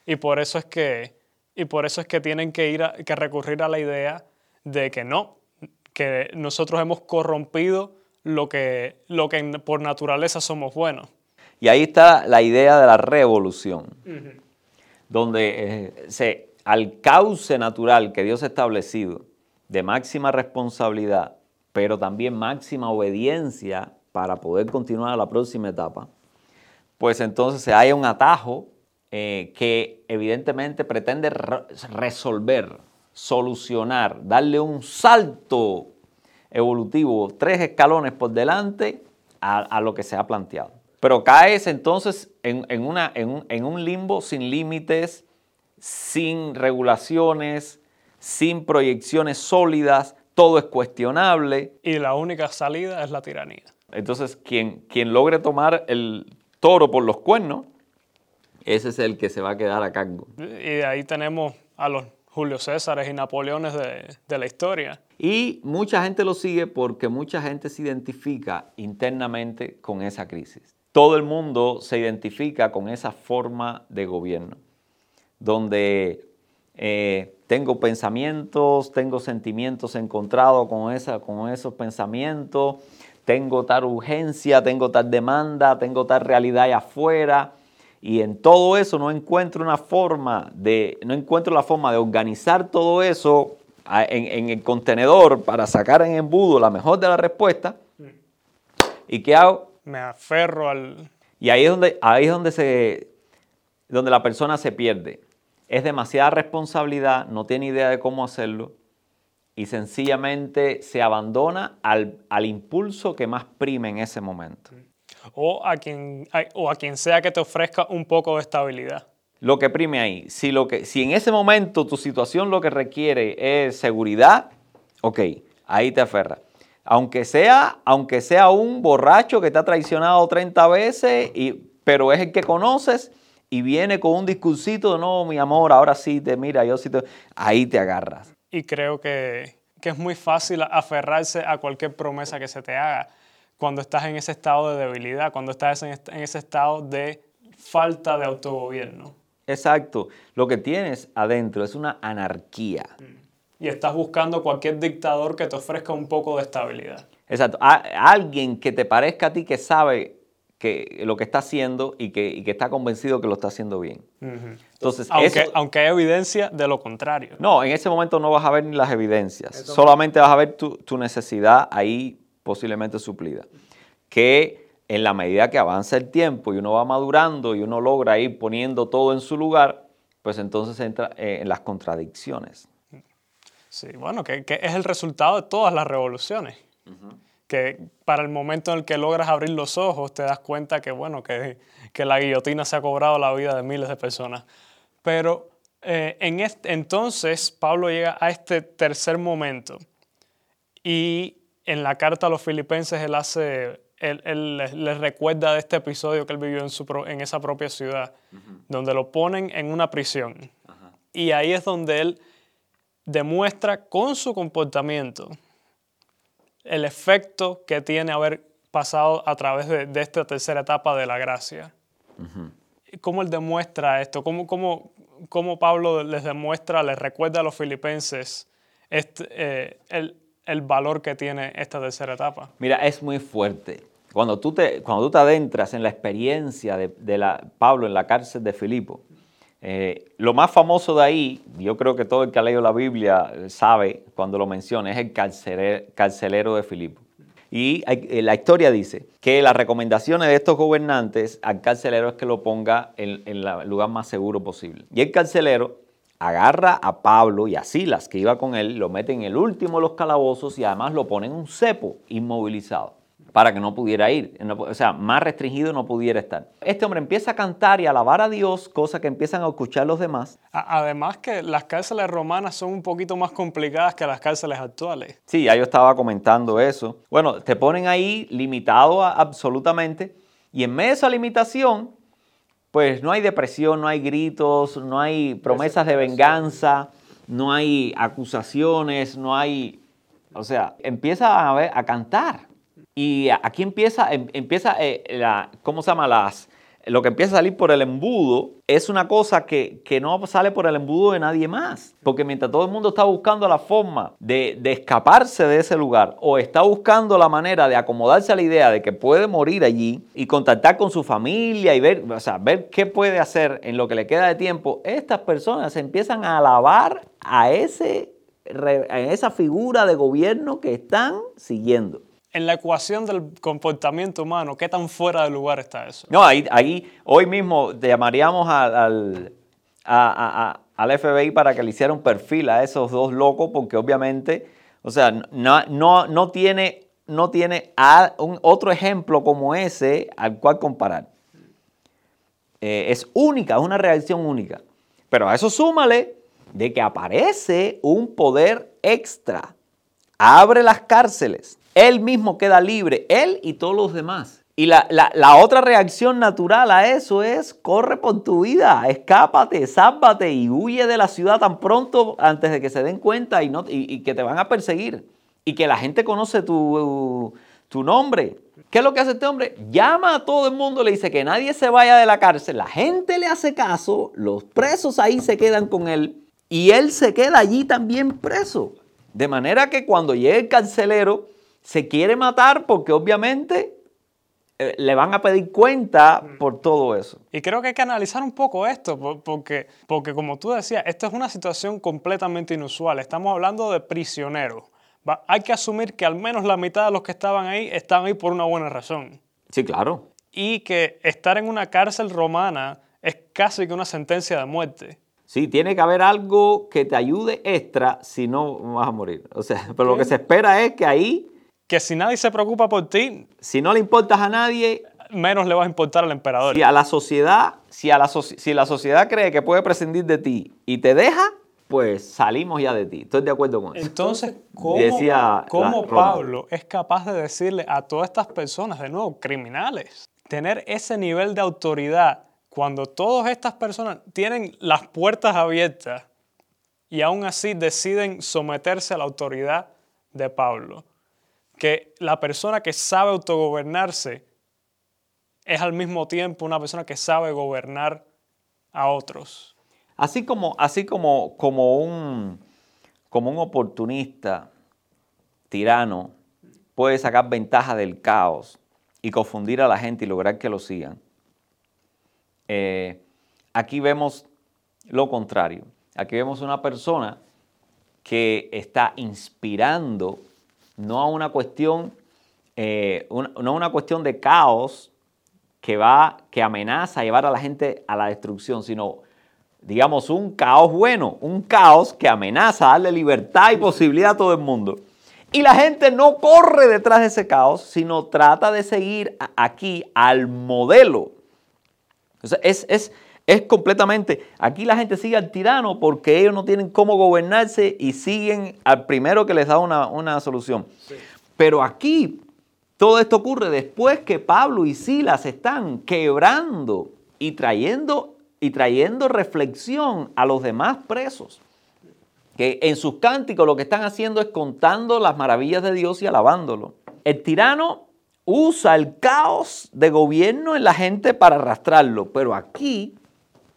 Speaker 1: Y por eso es que, y por eso es que tienen que, ir que recurrir a la idea de que no, que nosotros hemos corrompido lo que, lo que por naturaleza somos buenos.
Speaker 2: Y ahí está la idea de la revolución, donde eh, se al cauce natural que Dios ha establecido de máxima responsabilidad, pero también máxima obediencia para poder continuar a la próxima etapa, pues entonces se haya un atajo eh, que evidentemente pretende resolver, solucionar, darle un salto evolutivo, tres escalones por delante a, lo que se ha planteado. Pero caes entonces en, un limbo sin límites, sin regulaciones, sin proyecciones sólidas, todo es cuestionable.
Speaker 1: Y la única salida es la tiranía.
Speaker 2: Entonces, quien, quien logre tomar el toro por los cuernos, ese es el que se va a quedar a cargo.
Speaker 1: Y de ahí tenemos a los Julio Césares y Napoleones de, la historia.
Speaker 2: Y mucha gente lo sigue porque mucha gente se identifica internamente con esa crisis. Todo el mundo se identifica con esa forma de gobierno, donde eh, tengo pensamientos, tengo sentimientos encontrados con, esa, con esos pensamientos, tengo tal urgencia, tengo tal demanda, tengo tal realidad allá afuera. Y en todo eso no encuentro una forma de, no encuentro la forma de organizar todo eso en, el contenedor para sacar en embudo la mejor de la respuesta. ¿Y qué hago?
Speaker 1: Me aferro al...
Speaker 2: Y ahí es donde, ahí es donde, se, donde la persona se pierde. Es demasiada responsabilidad, no tiene idea de cómo hacerlo y sencillamente se abandona al, impulso que más prime en ese momento.
Speaker 1: O a, quien, o a quien sea que te ofrezca un poco de estabilidad.
Speaker 2: Lo que prime ahí. Si, lo que, si en ese momento tu situación lo que requiere es seguridad, ok, ahí te aferra. Aunque sea, aunque sea un borracho que te ha traicionado 30 veces, y, pero es el que conoces y viene con un discursito, no, mi amor, ahora sí te mira, yo sí te... Ahí te agarras
Speaker 1: y creo que, es muy fácil aferrarse a cualquier promesa que se te haga cuando estás en ese estado de debilidad, cuando estás en, ese estado de falta de autogobierno.
Speaker 2: Exacto. Lo que tienes adentro es una anarquía.
Speaker 1: Y estás buscando cualquier dictador que te ofrezca un poco de estabilidad.
Speaker 2: Exacto. alguien que te parezca a ti que sabe que lo que está haciendo y que, está convencido que lo está haciendo bien.
Speaker 1: Entonces, aunque, aunque hay evidencia de lo contrario.
Speaker 2: No, en ese momento no vas a ver ni las evidencias, solamente vas a ver tu, necesidad ahí posiblemente suplida. Que en la medida que avanza el tiempo y uno va madurando y uno logra ir poniendo todo en su lugar, pues entonces entra eh, en las contradicciones.
Speaker 1: Sí, bueno, que, es el resultado de todas las revoluciones que para el momento en el que logras abrir los ojos te das cuenta que, bueno, que, la guillotina se ha cobrado la vida de miles de personas. Pero eh, en este, entonces Pablo llega a este tercer momento y en la carta a los filipenses él hace, él, les, recuerda de este episodio que él vivió en, su, en esa propia ciudad, donde lo ponen en una prisión. Y ahí es donde él demuestra con su comportamiento el efecto que tiene haber pasado a través de, esta tercera etapa de la gracia. ¿Cómo él demuestra esto? ¿Cómo, cómo, cómo, Pablo les demuestra, les recuerda a los filipenses este, eh, el, el, valor que tiene esta tercera etapa?
Speaker 2: Mira, es muy fuerte. Cuando tú te, cuando tú te adentras en la experiencia de, de la, Pablo en la cárcel de Filipo, eh, lo más famoso de ahí, yo creo que todo el que ha leído la Biblia sabe cuando lo menciona, es el carcelero, de Filipo. Y eh, la historia dice que las recomendaciones de estos gobernantes al carcelero es que lo ponga en, en el lugar más seguro posible. Y el carcelero agarra a Pablo y a Silas, que iba con él, lo mete en el último de los calabozos y además lo pone en un cepo inmovilizado para que no pudiera ir, o sea, más restringido no pudiera estar. Este hombre empieza a cantar y a alabar a Dios, cosa que empiezan a escuchar los demás.
Speaker 1: Además que las cárceles romanas son un poquito más complicadas que las cárceles actuales.
Speaker 2: Sí, ya yo estaba comentando eso. Bueno, te ponen ahí limitado absolutamente y en medio de esa limitación, pues no hay depresión, no hay gritos, no hay promesas de venganza, no hay acusaciones, no hay... O sea, empieza a, ver, a cantar y aquí empieza, em, empieza eh, la, ¿cómo se llama? Las, lo que empieza a salir por el embudo es una cosa que, no sale por el embudo de nadie más. Porque mientras todo el mundo está buscando la forma de, escaparse de ese lugar o está buscando la manera de acomodarse a la idea de que puede morir allí y contactar con su familia y ver, o sea, ver qué puede hacer en lo que le queda de tiempo, estas personas empiezan a alabar a ese en esa figura de gobierno que están siguiendo.
Speaker 1: En la ecuación del comportamiento humano, ¿qué tan fuera de lugar está eso?
Speaker 2: No, ahí, ahí hoy mismo llamaríamos al, al FBI para que le hiciera un perfil a esos dos locos, porque obviamente, o sea, no, no, no tiene, no tiene un, otro ejemplo como ese al cual comparar. Eh, es única, es una reacción única. Pero a eso súmale de que aparece un poder extra. Abre las cárceles. Él mismo queda libre, él y todos los demás. Y la, otra reacción natural a eso es, corre por tu vida, escápate, sálvate y huye de la ciudad tan pronto antes de que se den cuenta y, no, y, que te van a perseguir. Y que la gente conoce tu, tu nombre. ¿Qué es lo que hace este hombre? Llama a todo el mundo, le dice que nadie se vaya de la cárcel. La gente le hace caso, los presos ahí se quedan con él y él se queda allí también preso. De manera que cuando llegue el carcelero, se quiere matar porque obviamente eh, le van a pedir cuenta por todo eso.
Speaker 1: Y creo que hay que analizar un poco esto, porque, porque como tú decías, esto es una situación completamente inusual. Estamos hablando de prisioneros. hay que asumir que al menos la mitad de los que estaban ahí estaban ahí por una buena razón.
Speaker 2: Sí, claro.
Speaker 1: Y que estar en una cárcel romana es casi que una sentencia de muerte.
Speaker 2: Sí, tiene que haber algo que te ayude extra si no vas a morir. O sea, pero lo que se espera es que ahí
Speaker 1: que si nadie se preocupa por ti,
Speaker 2: si no le importas a nadie,
Speaker 1: menos le vas a importar al emperador.
Speaker 2: Si a la sociedad, si, a la, si la sociedad cree que puede prescindir de ti y te deja, pues salimos ya de ti. Estoy de acuerdo con
Speaker 1: eso. Entonces, ¿cómo, Pablo es capaz de decirle a todas estas personas, de nuevo, criminales, tener ese nivel de autoridad cuando todas estas personas tienen las puertas abiertas y aún así deciden someterse a la autoridad de Pablo? Que la persona que sabe autogobernarse es al mismo tiempo una persona que sabe gobernar a otros.
Speaker 2: Así como, así como, como, un, como un oportunista tirano puede sacar ventaja del caos y confundir a la gente y lograr que lo sigan. Eh, aquí vemos lo contrario. Aquí vemos una persona que está inspirando no a una cuestión, eh, no una cuestión de caos que va, que amenaza a llevar a la gente a la destrucción, sino digamos un caos bueno, un caos que amenaza a darle libertad y posibilidad a todo el mundo. Y la gente no corre detrás de ese caos, sino trata de seguir aquí al modelo. es, es, es completamente, aquí la gente sigue al tirano porque ellos no tienen cómo gobernarse y siguen al primero que les da una, solución. Pero aquí todo esto ocurre después que Pablo y Silas están quebrando y trayendo, y trayendo reflexión a los demás presos. Que en sus cánticos lo que están haciendo es contando las maravillas de Dios y alabándolo. El tirano usa el caos de gobierno en la gente para arrastrarlo, pero aquí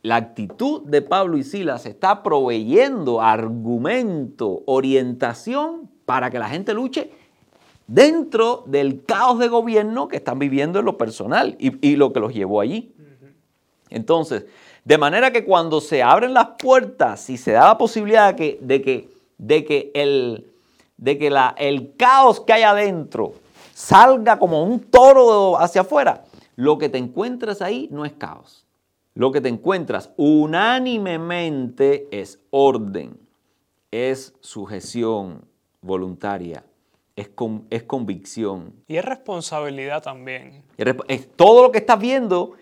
Speaker 2: la actitud de Pablo y Silas está proveyendo argumento, orientación para que la gente luche dentro del caos de gobierno que están viviendo en lo personal y, lo que los llevó allí. Entonces, de manera que cuando se abren las puertas y se da la posibilidad de que, de que, de que, el, de que la, el caos que hay adentro salga como un toro hacia afuera, lo que te encuentras ahí no es caos lo que te encuentras unánimemente es orden, es sujeción voluntaria, es, es convicción.
Speaker 1: Y es responsabilidad también.
Speaker 2: Es, todo lo que estás viendo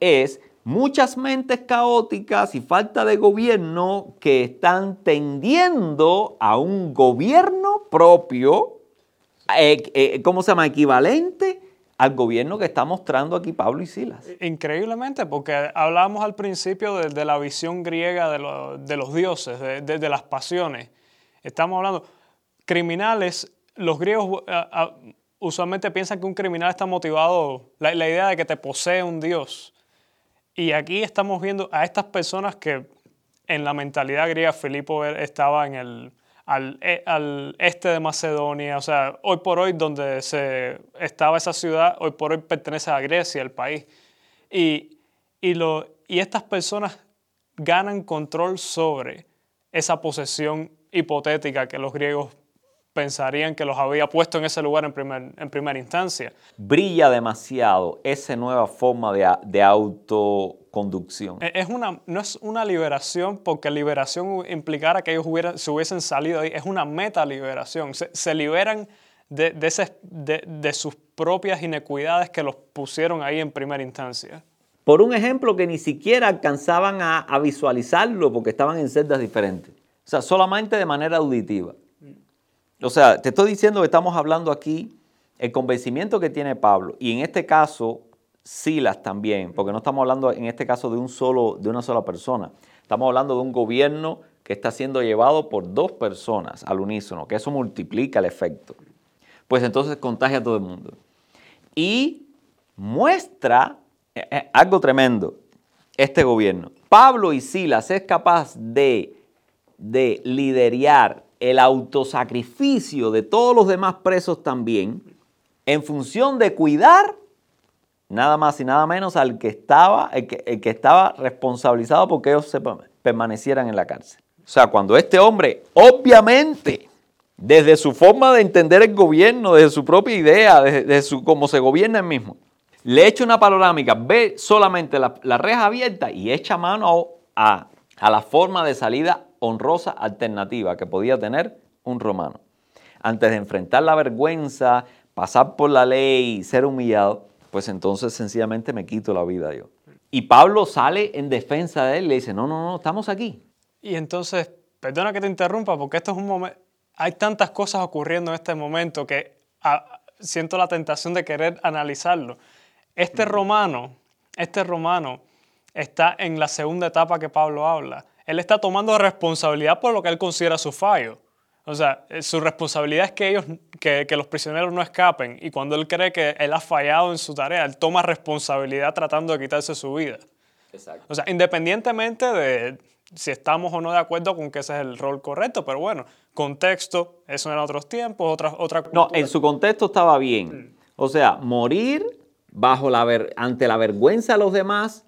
Speaker 2: es muchas mentes caóticas y falta de gobierno que están tendiendo a un gobierno propio, eh, eh, ¿cómo se llama? Equivalente al gobierno que está mostrando aquí Pablo y Silas.
Speaker 1: Increíblemente, porque hablábamos al principio de, la visión griega de, los dioses, de, las pasiones. Estamos hablando, criminales, los griegos usualmente piensan que un criminal está motivado, la idea de que te posee un dios. Y aquí estamos viendo a estas personas que en la mentalidad griega, Filipo estaba en el, e, al, este de Macedonia, o sea, hoy por hoy donde se estaba esa ciudad, hoy por hoy pertenece a Grecia, el país. Y, y, lo, y estas personas ganan control sobre esa posesión hipotética que los griegos pensarían que los había puesto en ese lugar en, primer, en primera instancia.
Speaker 2: Brilla demasiado esa nueva forma de, de autoconducción.
Speaker 1: E, es una, no es una liberación porque liberación implicara que ellos hubieran, se hubiesen salido ahí, es una meta liberación. Se, se liberan de, de, ese, de, de sus propias inequidades que los pusieron ahí en primera instancia.
Speaker 2: Por un ejemplo que ni siquiera alcanzaban a, a visualizarlo porque estaban en celdas diferentes. O sea, solamente de manera auditiva. O sea, te estoy diciendo que estamos hablando aquí el convencimiento que tiene Pablo y en este caso Silas también, porque no estamos hablando en este caso de un solo de una sola persona. Estamos hablando de un gobierno que está siendo llevado por dos personas al unísono, que eso multiplica el efecto. Pues entonces contagia a todo el mundo. Y muestra eh, eh, algo tremendo este gobierno. Pablo y Silas es capaz de, de liderar el autosacrificio de todos los demás presos también, en función de cuidar nada más y nada menos al que estaba, el que, que estaba responsabilizado porque ellos se permanecieran en la cárcel. O sea, cuando este hombre, obviamente, desde su forma de entender el gobierno, desde su propia idea, desde, su, cómo se gobierna el mismo, le echa una panorámica, ve solamente la, la reja abierta y echa mano a, a la forma de salida honrosa alternativa que podía tener un romano. Antes de enfrentar la vergüenza, pasar por la ley, ser humillado, pues entonces sencillamente me quito la vida yo. Y Pablo sale en defensa de él y le dice, no, no, no, estamos aquí.
Speaker 1: Y entonces, perdona que te interrumpa, porque esto es un momento, hay tantas cosas ocurriendo en este momento que a, siento la tentación de querer analizarlo. Este romano, este romano está en la segunda etapa que Pablo habla él está tomando responsabilidad por lo que él considera su fallo. O sea, eh, su responsabilidad es que ellos, que, los prisioneros no escapen. Y cuando él cree que él ha fallado en su tarea, él toma responsabilidad tratando de quitarse su vida. Exacto. O sea, independientemente de si estamos o no de acuerdo con que ese es el rol correcto, pero bueno, contexto, eso eran otros tiempos, otra, otra
Speaker 2: No, en su contexto estaba bien. O sea, morir bajo la ante la vergüenza de los demás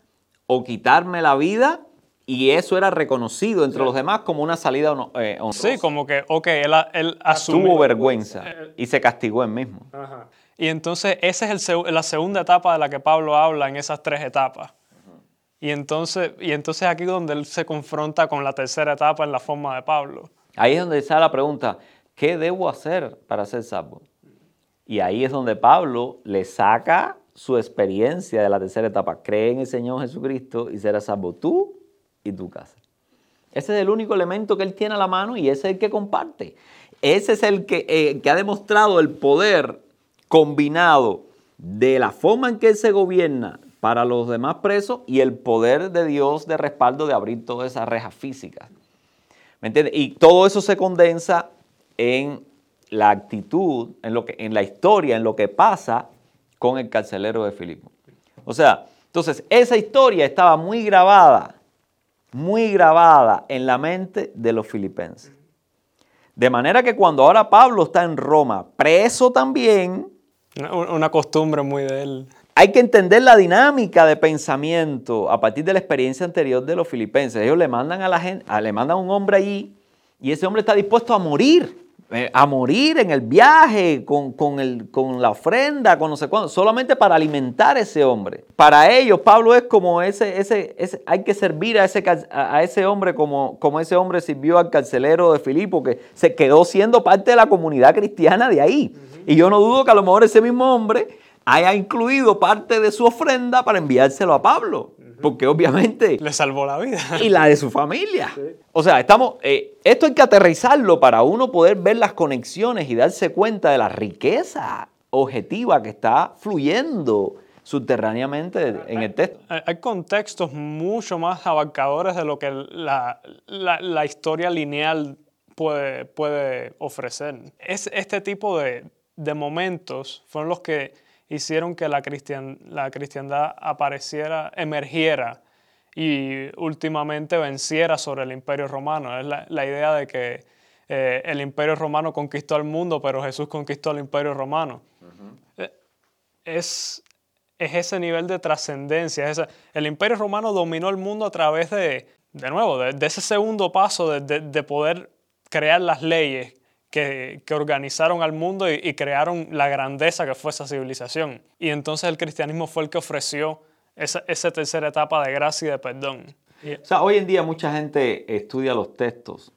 Speaker 2: o quitarme la vida y eso era reconocido entre los demás como una salida eh, honrosa.
Speaker 1: Sí, como que, ok, él, él asumió.
Speaker 2: Tuvo vergüenza y se castigó él mismo.
Speaker 1: Ajá. Y entonces esa es el, la segunda etapa de la que Pablo habla en esas tres etapas. Y entonces, y entonces aquí donde él se confronta con la tercera etapa en la forma de Pablo.
Speaker 2: Ahí es donde está la pregunta, ¿qué debo hacer para ser salvo? Y ahí es donde Pablo le saca su experiencia de la tercera etapa. Cree en el Señor Jesucristo y serás salvo tú y tu casa. Ese es el único elemento que él tiene a la mano y ese es el que comparte. Ese es el que, eh, que ha demostrado el poder combinado de la forma en que él se gobierna para los demás presos y el poder de Dios de respaldo de abrir todas esas rejas físicas. ¿Me entiendes? Y todo eso se condensa en la actitud, en, lo que, en la historia, en lo que pasa con el carcelero de Filipo. O sea, entonces esa historia estaba muy grabada muy grabada en la mente de los filipenses. De manera que cuando ahora Pablo está en Roma, preso también,
Speaker 1: una costumbre muy de él.
Speaker 2: Hay que entender la dinámica de pensamiento a partir de la experiencia anterior de los filipenses. Ellos le mandan a la gente, le mandan a un hombre allí y ese hombre está dispuesto a morir a morir en el viaje, con, el, con, la ofrenda, con no sé cuándo, solamente para alimentar a ese hombre. Para ellos, Pablo es como ese, ese, ese hay que servir a ese, a ese hombre como, como ese hombre sirvió al carcelero de Filipo, que se quedó siendo parte de la comunidad cristiana de ahí. Y yo no dudo que a lo mejor ese mismo hombre haya incluido parte de su ofrenda para enviárselo a Pablo porque obviamente...
Speaker 1: Le salvó la vida.
Speaker 2: Y la de su familia. O sea, estamos, eh, esto hay que aterrizarlo para uno poder ver las conexiones y darse cuenta de la riqueza objetiva que está fluyendo subterráneamente en el texto.
Speaker 1: Hay, contextos mucho más abarcadores de lo que la, la, historia lineal puede, puede ofrecer. Es, este tipo de, de momentos fueron los que hicieron que la, la cristiandad apareciera, emergiera y últimamente venciera sobre el imperio romano. Es la, idea de que eh, el imperio romano conquistó al mundo, pero Jesús conquistó al imperio romano. Eh, es, es, ese nivel de trascendencia. El imperio romano dominó el mundo a través de, de nuevo, de, ese segundo paso de, de poder crear las leyes que, organizaron al mundo y, crearon la grandeza que fue esa civilización. Y entonces el cristianismo fue el que ofreció esa, tercera etapa de gracia y de perdón.
Speaker 2: O sea, hoy en día mucha gente estudia los textos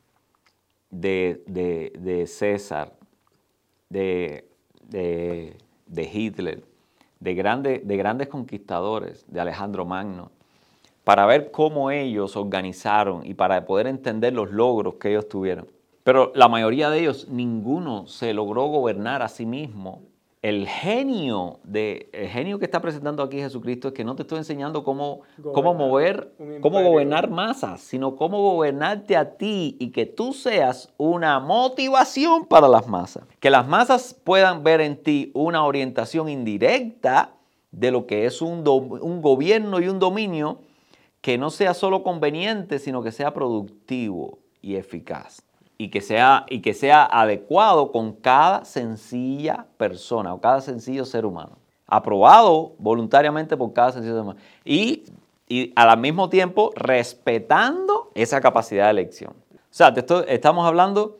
Speaker 2: de, César, de, Hitler, de, de grandes conquistadores, de Alejandro Magno, para ver cómo ellos organizaron y para poder entender los logros que ellos tuvieron. Pero la mayoría de ellos, ninguno se logró gobernar a sí mismo. El genio, de, el genio que está presentando aquí Jesucristo es que no te estoy enseñando cómo, cómo mover, cómo gobernar masas, sino cómo gobernarte a ti y que tú seas una motivación para las masas. Que las masas puedan ver en ti una orientación indirecta de lo que es un, un gobierno y un dominio que no sea solo conveniente, sino que sea productivo y eficaz. Y que, sea, y que sea adecuado con cada sencilla persona o cada sencillo ser humano. Aprobado voluntariamente por cada sencillo ser humano. Y, y al mismo tiempo respetando esa capacidad de elección. O sea, estamos hablando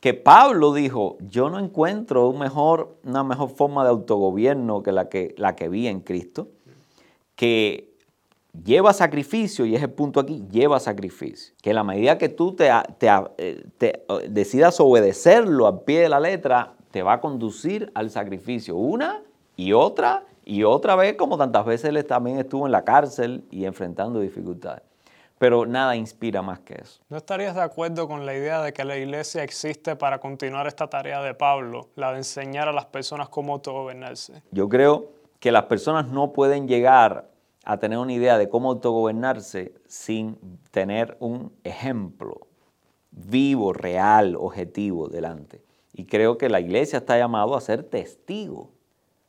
Speaker 2: que Pablo dijo, yo no encuentro una mejor forma de autogobierno que la que, la que vi en Cristo, que lleva sacrificio, y es el punto aquí, lleva sacrificio. Que en la medida que tú te, eh, decidas obedecerlo al pie de la letra, te va a conducir al sacrificio. Una y otra y otra vez, como tantas veces él también estuvo en la cárcel y enfrentando dificultades. Pero nada inspira más que eso.
Speaker 1: ¿No estarías de acuerdo con la idea de que la iglesia existe para continuar esta tarea de Pablo, la de enseñar a las personas cómo autogobernarse?
Speaker 2: Yo creo que las personas no pueden llegar a tener una idea de cómo autogobernarse sin tener un ejemplo vivo, real, objetivo delante. Y creo que la iglesia está llamado a ser testigo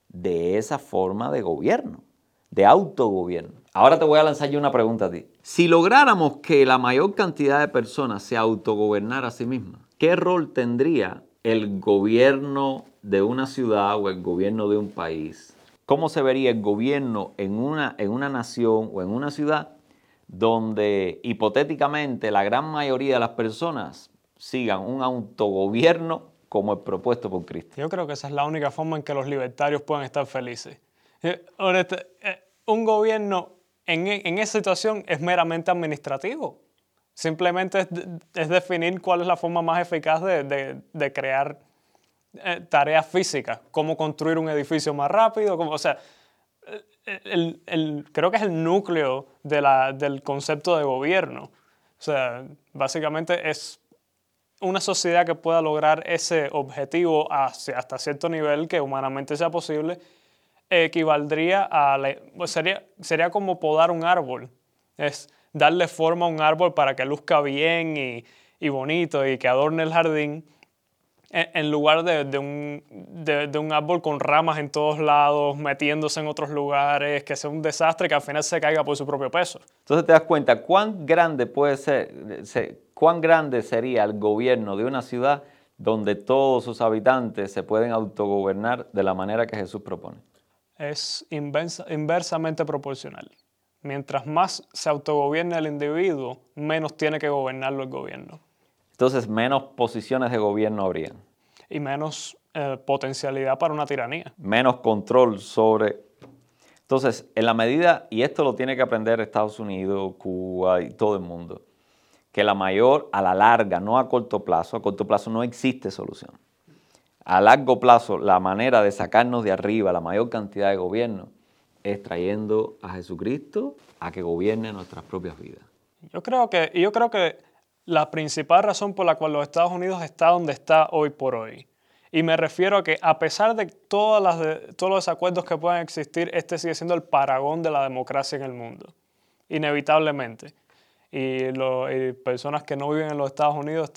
Speaker 2: de esa forma de gobierno, de autogobierno. Ahora te voy a lanzar yo una pregunta a ti. Si lográramos que la mayor cantidad de personas se autogobernara a sí misma, ¿qué rol tendría el gobierno de una ciudad o el gobierno de un país cómo se vería el gobierno en una, en una nación o en una ciudad donde hipotéticamente la gran mayoría de las personas sigan un autogobierno como el propuesto por Cristo.
Speaker 1: Yo creo que esa es la única forma en que los libertarios puedan estar felices. Eh, eh, un gobierno en, en, esa situación es meramente administrativo. Simplemente es, definir cuál es la forma más eficaz de, de, de crear eh, tareas físicas, cómo construir un edificio más rápido, como, o sea, el, creo que es el núcleo de la, del concepto de gobierno. O sea, básicamente es una sociedad que pueda lograr ese objetivo hasta cierto nivel que humanamente sea posible, equivaldría a, sería, sería como podar un árbol, es darle forma a un árbol para que luzca bien y, y bonito y que adorne el jardín en lugar de, un, de, un, árbol con ramas en todos lados, metiéndose en otros lugares, que sea un desastre que al final se caiga por su propio peso.
Speaker 2: Entonces te das cuenta cuán grande puede ser, cuán grande sería el gobierno de una ciudad donde todos sus habitantes se pueden autogobernar de la manera que Jesús propone.
Speaker 1: Es inversamente proporcional. Mientras más se autogobierne el individuo, menos tiene que gobernarlo el gobierno
Speaker 2: entonces menos posiciones de gobierno habrían.
Speaker 1: Y menos eh, potencialidad para una tiranía.
Speaker 2: Menos control sobre... Entonces, en la medida, y esto lo tiene que aprender Estados Unidos, Cuba y todo el mundo, que la mayor, a la larga, no a corto plazo, a corto plazo no existe solución. A largo plazo, la manera de sacarnos de arriba la mayor cantidad de gobierno es trayendo a Jesucristo a que gobierne nuestras propias vidas.
Speaker 1: Yo creo que, yo creo que la principal razón por la cual los Estados Unidos está donde está hoy por hoy. Y me refiero a que a pesar de, todas las todos los desacuerdos que puedan existir, este sigue siendo el paragón de la democracia en el mundo, inevitablemente. Y, personas que no viven en los Estados Unidos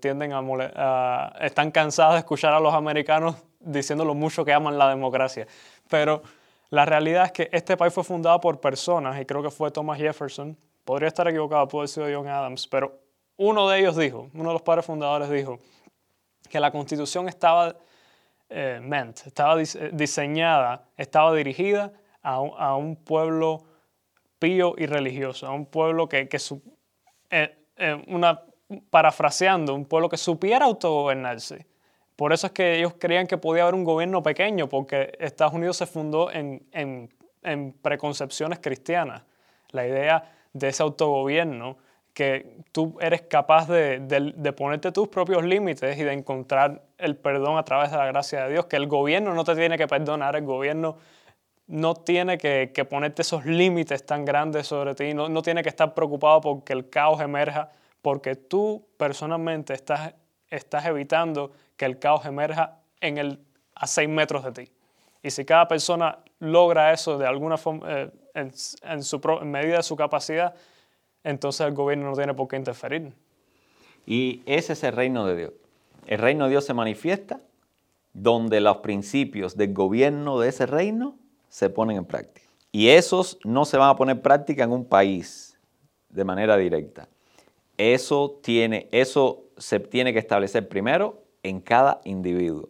Speaker 1: tienden a, están cansadas de escuchar a los americanos diciendo lo mucho que aman la democracia. Pero la realidad es que este país fue fundado por personas, y creo que fue Thomas Jefferson, podría estar equivocado, puede ser John Adams, pero uno de ellos dijo, uno de los padres fundadores dijo, que la constitución estaba, eh, estaba diseñada, estaba dirigida a un, pueblo pío y religioso, a un pueblo que, que eh, eh, una, parafraseando, un pueblo que supiera autogobernarse. Por eso es que ellos creían que podía haber un gobierno pequeño, porque Estados Unidos se fundó en, en preconcepciones cristianas. La idea de ese autogobierno, que tú eres capaz de, de, ponerte tus propios límites y de encontrar el perdón a través de la gracia de Dios, que el gobierno no te tiene que perdonar, el gobierno no tiene que, que ponerte esos límites tan grandes sobre ti, no, no tiene que estar preocupado porque el caos emerja, porque tú personalmente estás, estás evitando que el caos emerja en el, a seis metros de ti. Y si cada persona logra eso de alguna forma, eh, en, su, en medida de su capacidad, entonces el gobierno no tiene por qué interferir.
Speaker 2: Y ese es el reino de Dios. El reino de Dios se manifiesta donde los principios del gobierno de ese reino se ponen en práctica. Y esos no se van a poner en práctica en un país de manera directa. Eso, tiene, eso se tiene que establecer primero en cada individuo.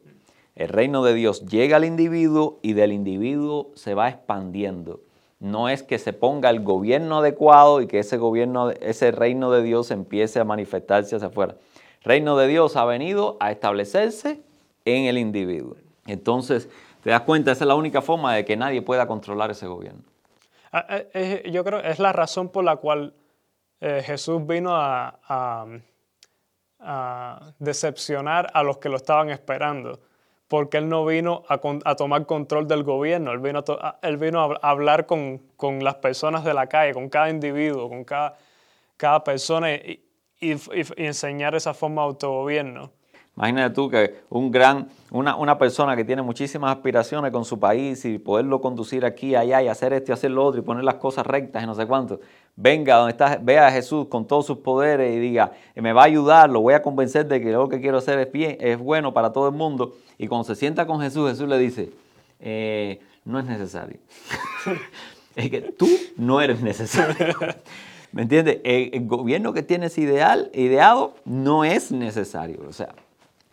Speaker 2: El reino de Dios llega al individuo y del individuo se va expandiendo. No es que se ponga el gobierno adecuado y que ese gobierno, ese reino de Dios empiece a manifestarse hacia afuera. Reino de Dios ha venido a establecerse en el individuo. Entonces, te das cuenta, esa es la única forma de que nadie pueda controlar ese gobierno.
Speaker 1: Ah, eh, yo creo que es la razón por la cual eh, Jesús vino a decepcionar a los que lo estaban esperando, porque él no vino a, tomar control del gobierno, él vino a, él vino a hablar con, las personas de la calle, con cada individuo, con cada, cada persona y, enseñar esa forma de autogobierno.
Speaker 2: Imagínate tú que un gran, una, una, persona que tiene muchísimas aspiraciones con su país y poderlo conducir aquí, allá y hacer esto y hacer lo otro y poner las cosas rectas y no sé cuánto, venga donde está, vea a Jesús con todos sus poderes y diga, me va a ayudar, lo voy a convencer de que lo que quiero hacer es, bien, es bueno para todo el mundo. Y cuando se sienta con Jesús, Jesús le dice, eh, no es necesario. es que tú no eres necesario. ¿Me entiendes? El, gobierno que tienes ideal, ideado no es necesario. O sea,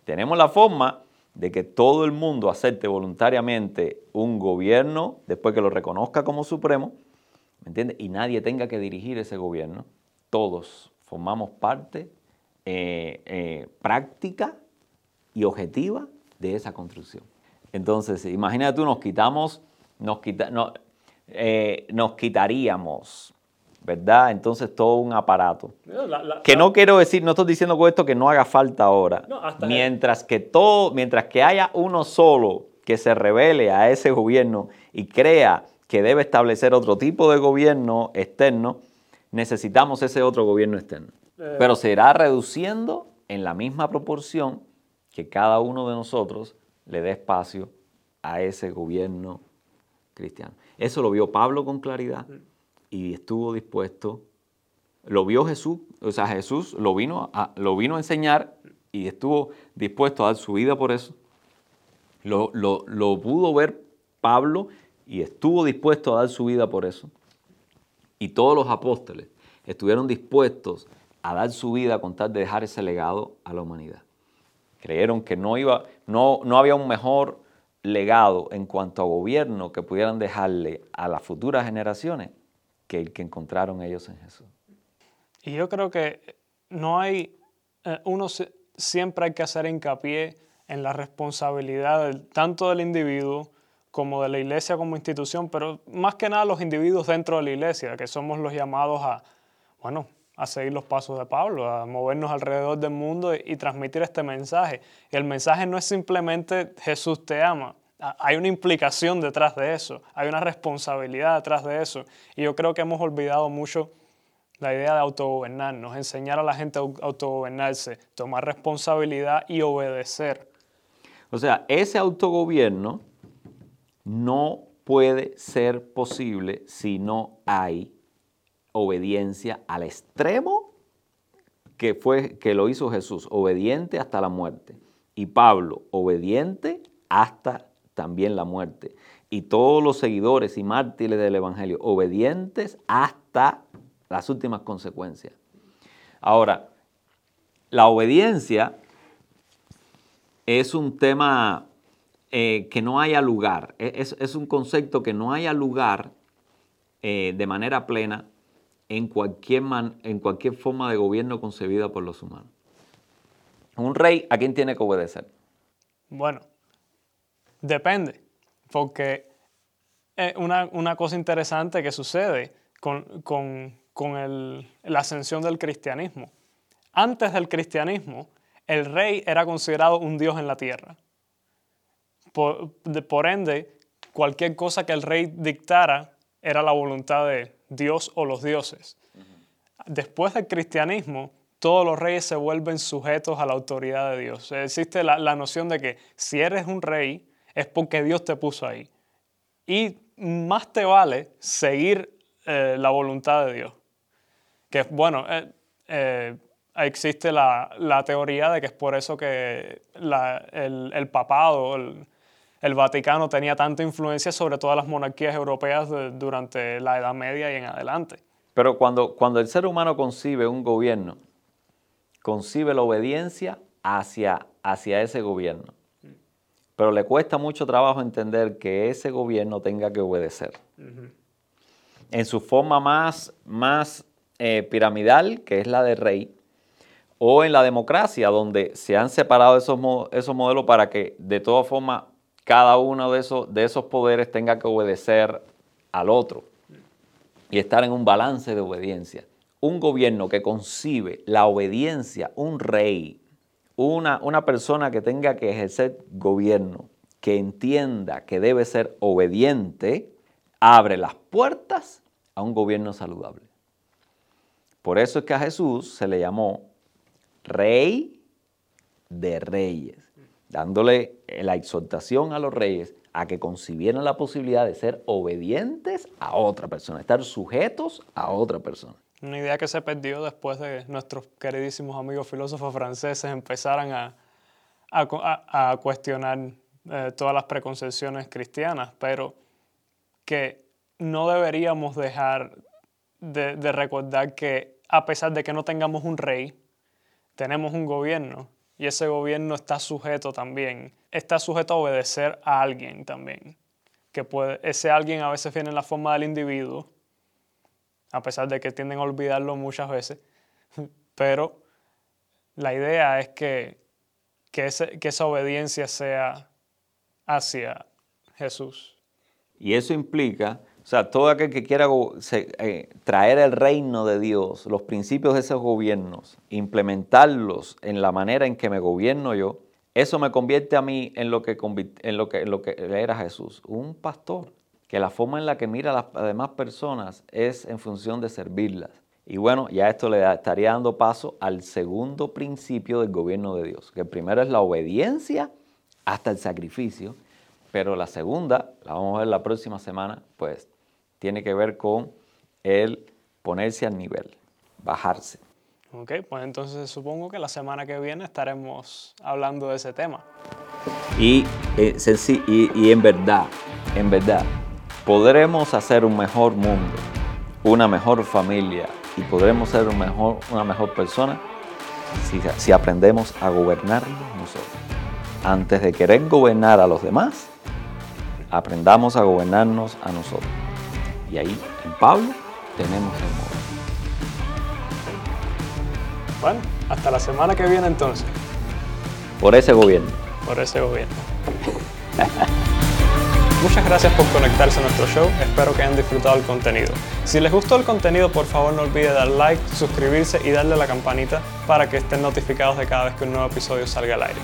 Speaker 2: tenemos la forma de que todo el mundo acepte voluntariamente un gobierno después que lo reconozca como supremo ¿me entiendes? Y nadie tenga que dirigir ese gobierno. Todos formamos parte eh, eh, práctica y objetiva de esa construcción. Entonces, imagínate tú, nos quitamos, nos, eh, nos quitaríamos, ¿verdad? Entonces todo un aparato. que no quiero decir, no estoy diciendo con esto que no haga falta ahora. mientras que todo, mientras que haya uno solo que se revele a ese gobierno y crea que debe establecer otro tipo de gobierno externo, necesitamos ese otro gobierno externo. Eh. Pero se irá reduciendo en la misma proporción que cada uno de nosotros le dé espacio a ese gobierno cristiano. Eso lo vio Pablo con claridad y estuvo dispuesto, lo vio Jesús, o sea, Jesús lo vino a, lo vino a enseñar y estuvo dispuesto a dar su vida por eso. Lo, lo pudo ver Pablo y estuvo dispuesto a dar su vida por eso. Y todos los apóstoles estuvieron dispuestos a dar su vida con tal de dejar ese legado a la humanidad. Creyeron que no, iba, no, no había un mejor legado en cuanto a gobierno que pudieran dejarle a las futuras generaciones que el que encontraron ellos en Jesús.
Speaker 1: Y yo creo que no hay, eh, uno siempre hay que hacer hincapié en la responsabilidad tanto del individuo como de la iglesia como institución, pero más que nada los individuos dentro de la iglesia, que somos los llamados a, bueno, a seguir los pasos de Pablo, a movernos alrededor del mundo y, transmitir este mensaje. Y el mensaje no es simplemente Jesús te ama, hay una implicación detrás de eso, hay una responsabilidad detrás de eso. Y yo creo que hemos olvidado mucho la idea de autogobernarnos, enseñar a la gente a autogobernarse, tomar responsabilidad y obedecer.
Speaker 2: O sea, ese autogobierno no puede ser posible si no hay obediencia al extremo que fue que lo hizo Jesús, obediente hasta la muerte. Y Pablo, obediente hasta también la muerte. Y todos los seguidores y mártires del Evangelio, obedientes hasta las últimas consecuencias. Ahora, la obediencia es un tema eh, que no haya lugar. E, es, un concepto que no haya lugar eh, de manera plena en cualquier, en cualquier forma de gobierno concebida por los humanos. Un rey, ¿a quién tiene que obedecer?
Speaker 1: Bueno, depende, porque una, una cosa interesante que sucede con, con, con el, la ascensión del cristianismo. Antes del cristianismo, el rey era considerado un dios en la tierra. Por, por, ende, cualquier cosa que el rey dictara era la voluntad de Dios o los dioses. Después del cristianismo, todos los reyes se vuelven sujetos a la autoridad de Dios. Existe la, la noción de que si eres un rey es porque Dios te puso ahí. Y más te vale seguir eh, la voluntad de Dios. Que bueno, eh, eh, existe la, la, teoría de que es por eso que el, el, papado, el, el, Vaticano tenía tanta influencia sobre todas las monarquías europeas durante la Edad Media y en adelante.
Speaker 2: Pero cuando, cuando el ser humano concibe un gobierno, concibe la obediencia hacia, hacia ese gobierno. Pero le cuesta mucho trabajo entender que ese gobierno tenga que obedecer. En su forma más, más eh, piramidal, que es la de rey, o en la democracia, donde se han separado esos, esos modelos para que de todas formas cada uno de esos, de esos poderes tenga que obedecer al otro y estar en un balance de obediencia. Un gobierno que concibe la obediencia, un rey, una, una persona que tenga que ejercer gobierno, que entienda que debe ser obediente, abre las puertas a un gobierno saludable. Por eso es que a Jesús se le llamó rey de reyes, dándole la exhortación a los reyes a que concibieran la posibilidad de ser obedientes a otra persona, estar sujetos a otra persona.
Speaker 1: Una idea que se perdió después de nuestros queridísimos amigos filósofos franceses empezaran a, a, cuestionar eh, todas las preconcepciones cristianas, pero que no deberíamos dejar de, recordar que a pesar de que no tengamos un rey, tenemos un gobierno y ese gobierno está sujeto también, está sujeto a obedecer a alguien también. Que puede, ese alguien a veces viene en la forma del individuo, a pesar de que tienden a olvidarlo muchas veces, pero la idea es que, que, esa obediencia sea hacia Jesús.
Speaker 2: Y eso implica o sea, todo aquel que quiera eh, traer el reino de Dios, los principios de esos gobiernos, implementarlos en la manera en que me gobierno yo, eso me convierte a mí en lo que era Jesús, un pastor, que la forma en la que mira a las demás personas es en función de servirlas. Y bueno, ya esto le estaría dando paso al segundo principio del gobierno de Dios, que el primero es la obediencia hasta el sacrificio, pero la segunda, la vamos a ver la próxima semana, pues tiene que ver con el ponerse al nivel, bajarse.
Speaker 1: Ok, pues entonces supongo que la semana que viene estaremos hablando de ese tema.
Speaker 2: Y, eh, y, en verdad, en verdad, podremos hacer un mejor mundo, una mejor familia y podremos ser un mejor, una mejor persona si, si aprendemos a gobernarnos nosotros. Antes de querer gobernar a los demás, aprendamos a gobernarnos a nosotros. Y ahí, en Pablo, tenemos el modo.
Speaker 1: Bueno, hasta la semana que viene entonces.
Speaker 2: Por ese gobierno.
Speaker 1: Por ese gobierno. Muchas gracias por conectarse a nuestro show, espero que hayan disfrutado el contenido. Si les gustó el contenido, por favor no olviden dar like, suscribirse y darle a la campanita para que estén notificados de cada vez que un nuevo episodio salga al aire.